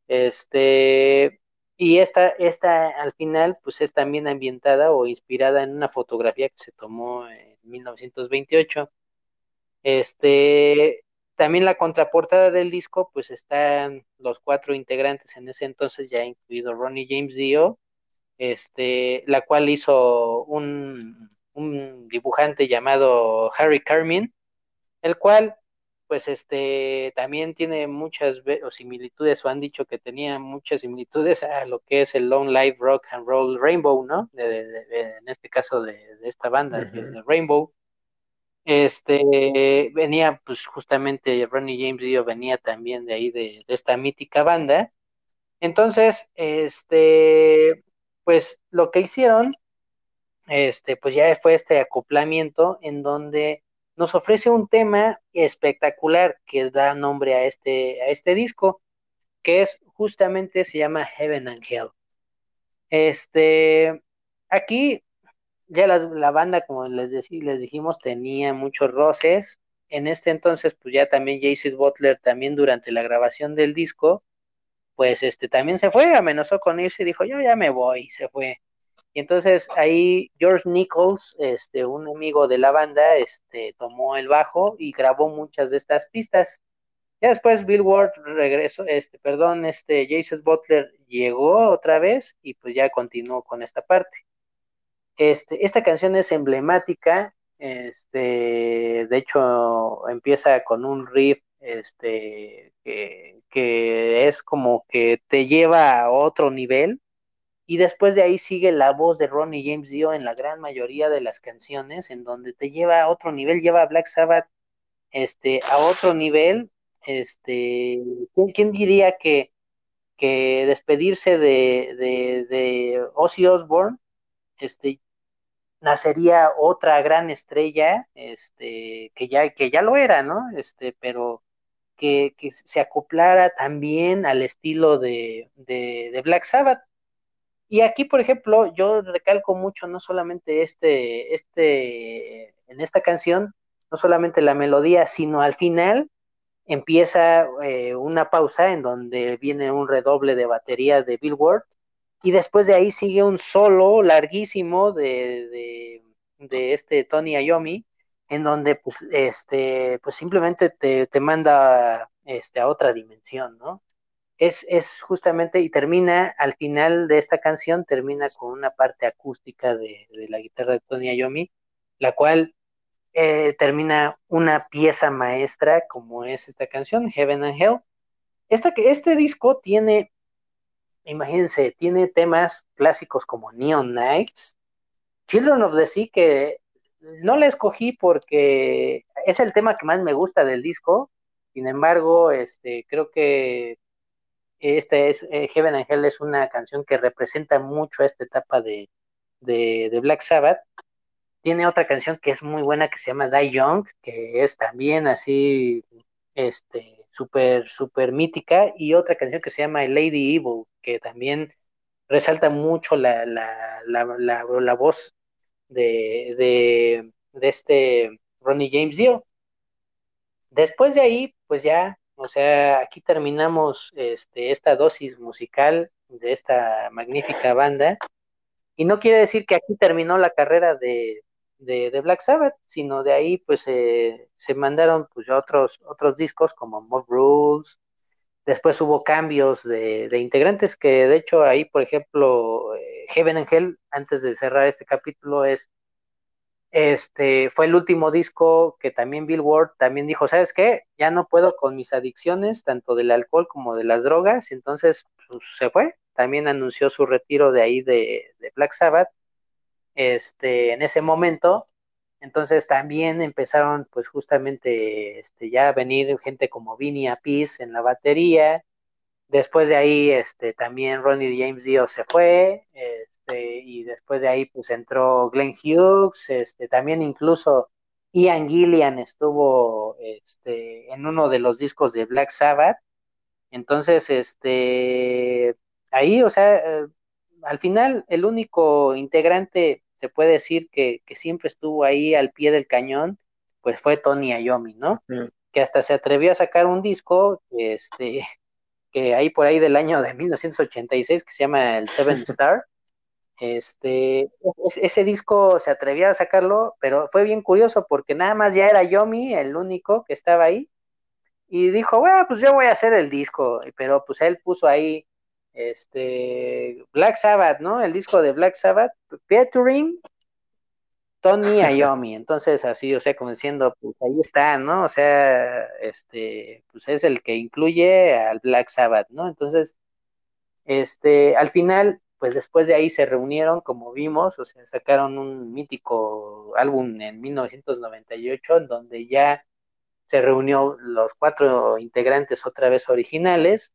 Este, y esta, esta al final, pues es también ambientada o inspirada en una fotografía que se tomó en 1928. Este, también la contraportada del disco, pues están los cuatro integrantes en ese entonces, ya incluido Ronnie James Dio, este, la cual hizo un, un dibujante llamado Harry Carmin, el cual pues este también tiene muchas o similitudes o han dicho que tenía muchas similitudes a lo que es el Long Live Rock and Roll Rainbow, ¿no? De, de- de- en este caso de, esta banda, que es de Rainbow. Este venía, pues justamente Ronnie James Dio venía también de ahí de, de esta mítica banda. Entonces, este, pues lo que hicieron, este, pues ya fue este acoplamiento en donde nos ofrece un tema espectacular que da nombre a este, a este disco, que es justamente se llama Heaven and Hell. Este, aquí ya la, banda, como les, decí- les dijimos, tenía muchos roces. En este entonces, pues ya también Jason Butler, también durante la grabación del disco, pues este también se fue, amenazó con irse y dijo, yo ya me voy, se fue. Y entonces ahí George Nichols, este, un amigo de la banda, este, tomó el bajo y grabó muchas de estas pistas. Ya después Bill Ward regresó, este, perdón, este, Jason Butler llegó otra vez y pues ya continuó con esta parte. Este, esta canción es emblemática, este, de hecho empieza con un riff, este, que, que es como que te lleva a otro nivel y después de ahí sigue la voz de Ronnie James Dio en la gran mayoría de las canciones, en donde te lleva a otro nivel, lleva a Black Sabbath este, a otro nivel. Este, ¿quién, quién diría que, que despedirse de, de, de Ozzy Osbourne este, nacería otra gran estrella, este, que ya, que ya lo era, ¿no? Este, pero que, que se acoplara también al estilo de, de, de Black Sabbath. Y aquí, por ejemplo, yo recalco mucho no solamente este, este, en esta canción, no solamente la melodía, sino al final empieza eh, una pausa en donde viene un redoble de batería de Bill Ward y después de ahí sigue un solo larguísimo de, de, este Tony Iommi en donde pues este pues simplemente te, te manda este a otra dimensión, ¿no? Es, es, justamente, y termina al final de esta canción, termina con una parte acústica de, de la guitarra de Tony Iommi, la cual eh, termina una pieza maestra como es esta canción, Heaven and Hell. Esta, este disco tiene, imagínense, tiene temas clásicos como Neon Nights, Children of the Sea, que no la escogí porque es el tema que más me gusta del disco, sin embargo, este, creo que este es eh, Heaven and Hell es una canción que representa mucho esta etapa de, de, Black Sabbath. Tiene otra canción que es muy buena que se llama Die Young, que es también así, este, súper, súper mítica, y otra canción que se llama Lady Evil, que también resalta mucho la, la, la, la, voz de, de, este Ronnie James Dio. Después de ahí, pues ya o sea, aquí terminamos este, esta dosis musical de esta magnífica banda. Y no quiere decir que aquí terminó la carrera de, de, Black Sabbath, sino de ahí pues eh, se mandaron pues otros, otros discos como Mob Rules. Después hubo cambios de, de, integrantes que de hecho ahí, por ejemplo, eh, Heaven and Hell, antes de cerrar este capítulo, es este fue el último disco que también Bill Ward también dijo, ¿sabes qué? Ya no puedo con mis adicciones, tanto del alcohol como de las drogas, entonces pues, se fue. También anunció su retiro de ahí de, Black Sabbath. Este, en ese momento, Entonces también empezaron pues justamente este, ya a venir gente como Vinny Appice en la batería. Después de ahí este, también Ronnie James Dio se fue este, y después de ahí pues entró Glenn Hughes, este, también incluso Ian Gillian estuvo este, en uno de los discos de Black Sabbath. Entonces, este, ahí, o sea, eh, al final el único integrante, se puede decir, que, siempre estuvo ahí al pie del cañón, pues fue Tony Iommi, ¿no? Mm. Que hasta se atrevió a sacar un disco, este, que ahí por ahí del año de 1986, que se llama el Seven Star. Este, ese disco se atrevía a sacarlo, pero fue bien curioso porque nada más ya era Yomi el único que estaba ahí y dijo, bueno, pues yo voy a hacer el disco, pero pues él puso ahí este Black Sabbath, ¿no? El disco de Black Sabbath, featuring Tony Iommi, entonces así, o sea, como diciendo, pues ahí está, ¿no? O sea, este, pues es el que incluye al Black Sabbath, ¿no? Entonces, este, al final pues después de ahí se reunieron, como vimos, o sea, sacaron un mítico álbum en 1998, en donde ya se reunió los cuatro integrantes otra vez originales.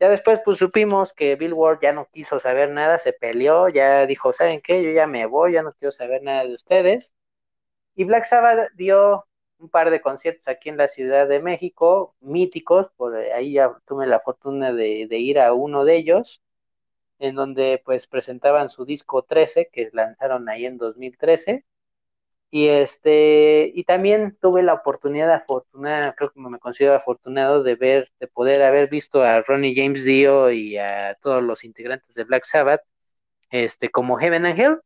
Ya después, pues supimos que Bill Ward ya no quiso saber nada, se peleó, ya dijo, ¿saben qué? Yo ya me voy, ya no quiero saber nada de ustedes. Y Black Sabbath dio un par de conciertos aquí en la Ciudad de México, míticos, por ahí ya tuve la fortuna de, de ir a uno de ellos en donde pues presentaban su disco 13 que lanzaron ahí en 2013 y este y también tuve la oportunidad afortunada creo que me considero afortunado de ver de poder haber visto a Ronnie James Dio y a todos los integrantes de Black Sabbath este como Heaven and Hell.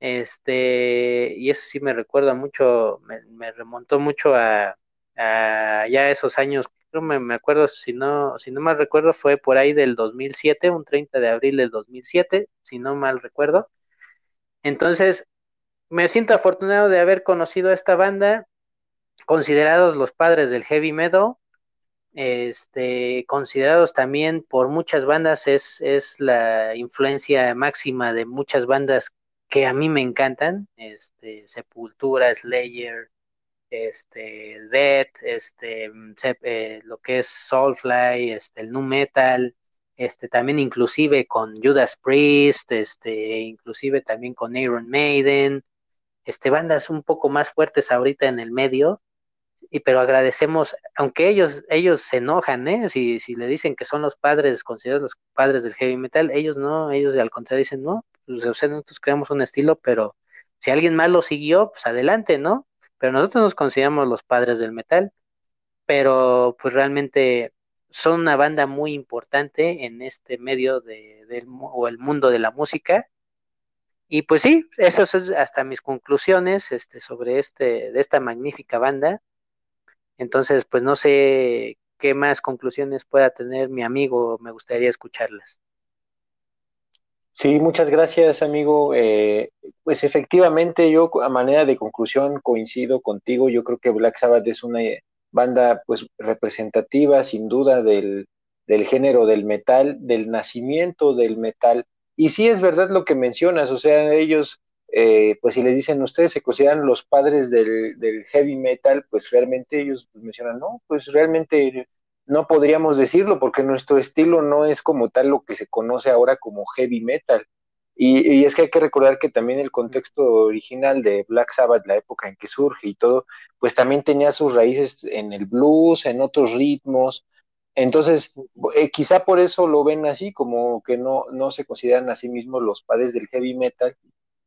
Este y eso sí me recuerda mucho me, remontó mucho a, a ya esos años me, me acuerdo, si no, si no mal recuerdo, fue por ahí del 2007, un 30 de abril del 2007, si no mal recuerdo. Entonces, me siento afortunado de haber conocido a esta banda, considerados los padres del heavy metal, este, considerados también por muchas bandas, es, es la influencia máxima de muchas bandas que a mí me encantan, este, Sepultura, Slayer, este, Death, este, mm, eh, lo que es Soulfly, este, el Nu Metal, este, también inclusive con Judas Priest, este, inclusive también con Iron Maiden, este, bandas un poco más fuertes ahorita en el medio, y pero agradecemos, aunque ellos, ellos se enojan, ¿eh? si, si le dicen que son los padres, considerados los padres del heavy metal, ellos no, ellos al contrario dicen, no, pues, o sea, nosotros creamos un estilo, pero si alguien más lo siguió, pues adelante, ¿no? Pero nosotros nos consideramos los padres del metal, pero pues realmente son una banda muy importante en este medio de, del, o el mundo de la música. Y pues sí, esas son hasta mis conclusiones este, sobre este, de esta magnífica banda. Entonces, pues no sé qué más conclusiones pueda tener mi amigo, me gustaría escucharlas. Sí, muchas gracias, amigo. Eh, pues efectivamente, yo a manera de conclusión coincido contigo. Yo creo que Black Sabbath es una banda pues representativa, sin duda, del, del género del metal, del nacimiento del metal. Y sí es verdad lo que mencionas, o sea, ellos, eh, pues si les dicen ustedes se consideran los padres del, del heavy metal, pues realmente ellos mencionan, no, pues realmente no podríamos decirlo porque nuestro estilo no es como tal lo que se conoce ahora como heavy metal. Y, es que hay que recordar que también el contexto original de Black Sabbath, la época en que surge y todo, pues también tenía sus raíces en el blues, en otros ritmos. Entonces, eh, quizá por eso lo ven así, como que no, no se consideran a sí mismos los padres del heavy metal,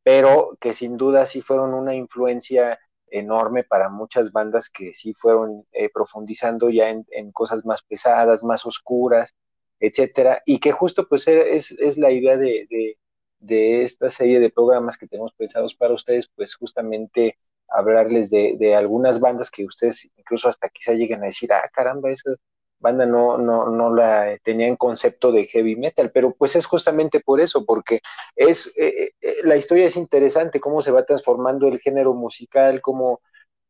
pero que sin duda sí fueron una influencia enorme para muchas bandas que sí fueron eh, profundizando ya en, cosas más pesadas, más oscuras, etcétera, y que justo pues e, es, es la idea de, de, esta serie de programas que tenemos pensados para ustedes, pues justamente hablarles de, de algunas bandas que ustedes incluso hasta quizá lleguen a decir, ah, caramba, esa banda no, no, no la tenía en concepto de heavy metal, pero pues es justamente por eso, porque es eh, eh, la historia es interesante, cómo se va transformando el género musical, cómo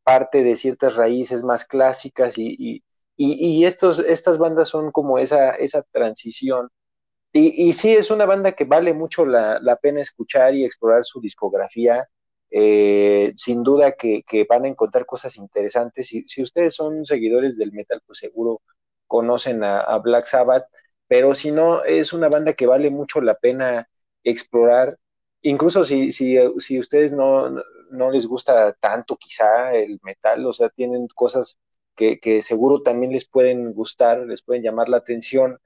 parte de ciertas raíces más clásicas y, y, y, estos, estas bandas son como esa, esa transición. Y, sí, es una banda que vale mucho la, la pena escuchar y explorar su discografía. eh, sin duda que, van a encontrar cosas interesantes. Si, si ustedes son seguidores del metal, pues seguro conocen a, Black Sabbath, pero si no, es una banda que vale mucho la pena explorar. Incluso si, si, si ustedes no, no les gusta tanto quizá el metal, o sea, tienen cosas que, que seguro también les pueden gustar, les pueden llamar la atención.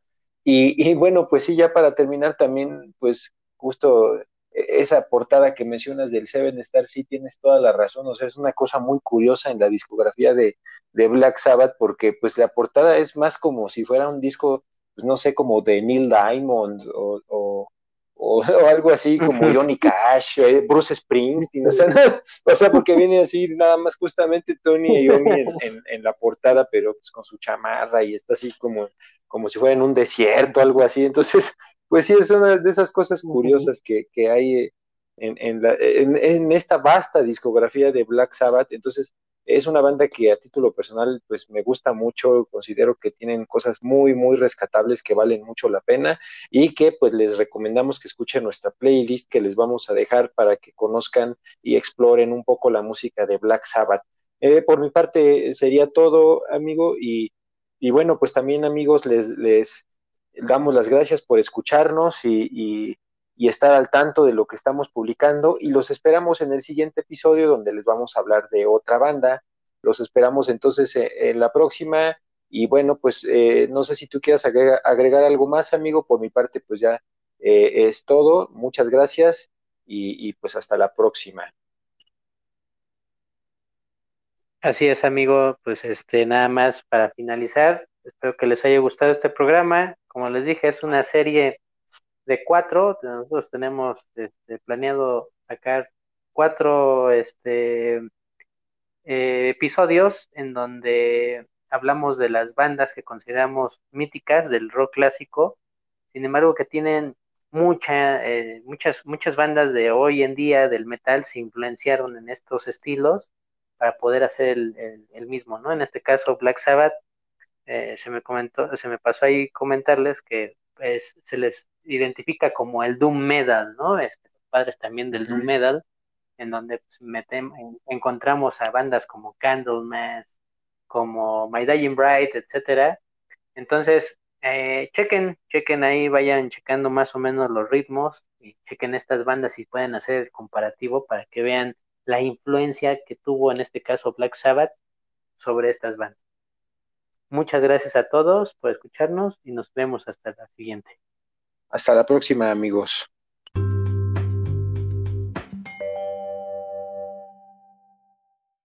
Y, y, bueno, pues sí, ya para terminar también, pues justo esa portada que mencionas del Seven Star, sí tienes toda la razón, o sea, es una cosa muy curiosa en la discografía de, de Black Sabbath, porque pues la portada es más como si fuera un disco, pues no sé, como de Neil Diamond o, o, o, algo así como Johnny Cash, eh, Bruce Springsteen, o sea, o sea, porque viene así nada más justamente Tony y Yomi en, en, la portada, pero pues con su chamarra y está así como, como si fuera en un desierto, algo así, entonces pues sí, es una de esas cosas curiosas que, que hay en, en, la, en, esta vasta discografía de Black Sabbath. Entonces, es una banda que a título personal, pues me gusta mucho, considero que tienen cosas muy, muy rescatables que valen mucho la pena y que pues les recomendamos que escuchen nuestra playlist que les vamos a dejar para que conozcan y exploren un poco la música de Black Sabbath. Eh, por mi parte sería todo, amigo, y, y bueno, pues también amigos, les, les damos las gracias por escucharnos y, estar al tanto de lo que estamos publicando y los esperamos en el siguiente episodio donde les vamos a hablar de otra banda. Los esperamos entonces eh, en la próxima y bueno, pues eh, no sé si tú quieras agregar, algo más, amigo. Por mi parte, pues ya eh, es todo. Muchas gracias y, y pues hasta la próxima. Así es, amigo. Pues este, nada más para finalizar, espero que les haya gustado este programa como les dije, es una serie de cuatro. Nosotros tenemos este, planeado sacar cuatro este, eh, episodios en donde hablamos de las bandas que consideramos míticas del rock clásico. Sin embargo, que tienen mucha, eh, muchas, muchas bandas de hoy en día del metal se influenciaron en estos estilos para poder hacer el, el mismo, ¿no? En este caso, Black Sabbath eh, se me comentó, se me pasó ahí comentarles que pues, se les identifica como el Doom Metal, ¿no? Este, los padres también del Doom Metal, en donde pues, encontramos a bandas como Candlemass, como My Dying Bright, etcétera. Entonces, eh, chequen, chequen ahí, vayan checando más o menos los ritmos y chequen estas bandas y pueden hacer el comparativo para que vean la influencia que tuvo en este caso Black Sabbath sobre estas bandas. Muchas gracias a todos por escucharnos y nos vemos hasta la siguiente. Hasta la próxima, amigos.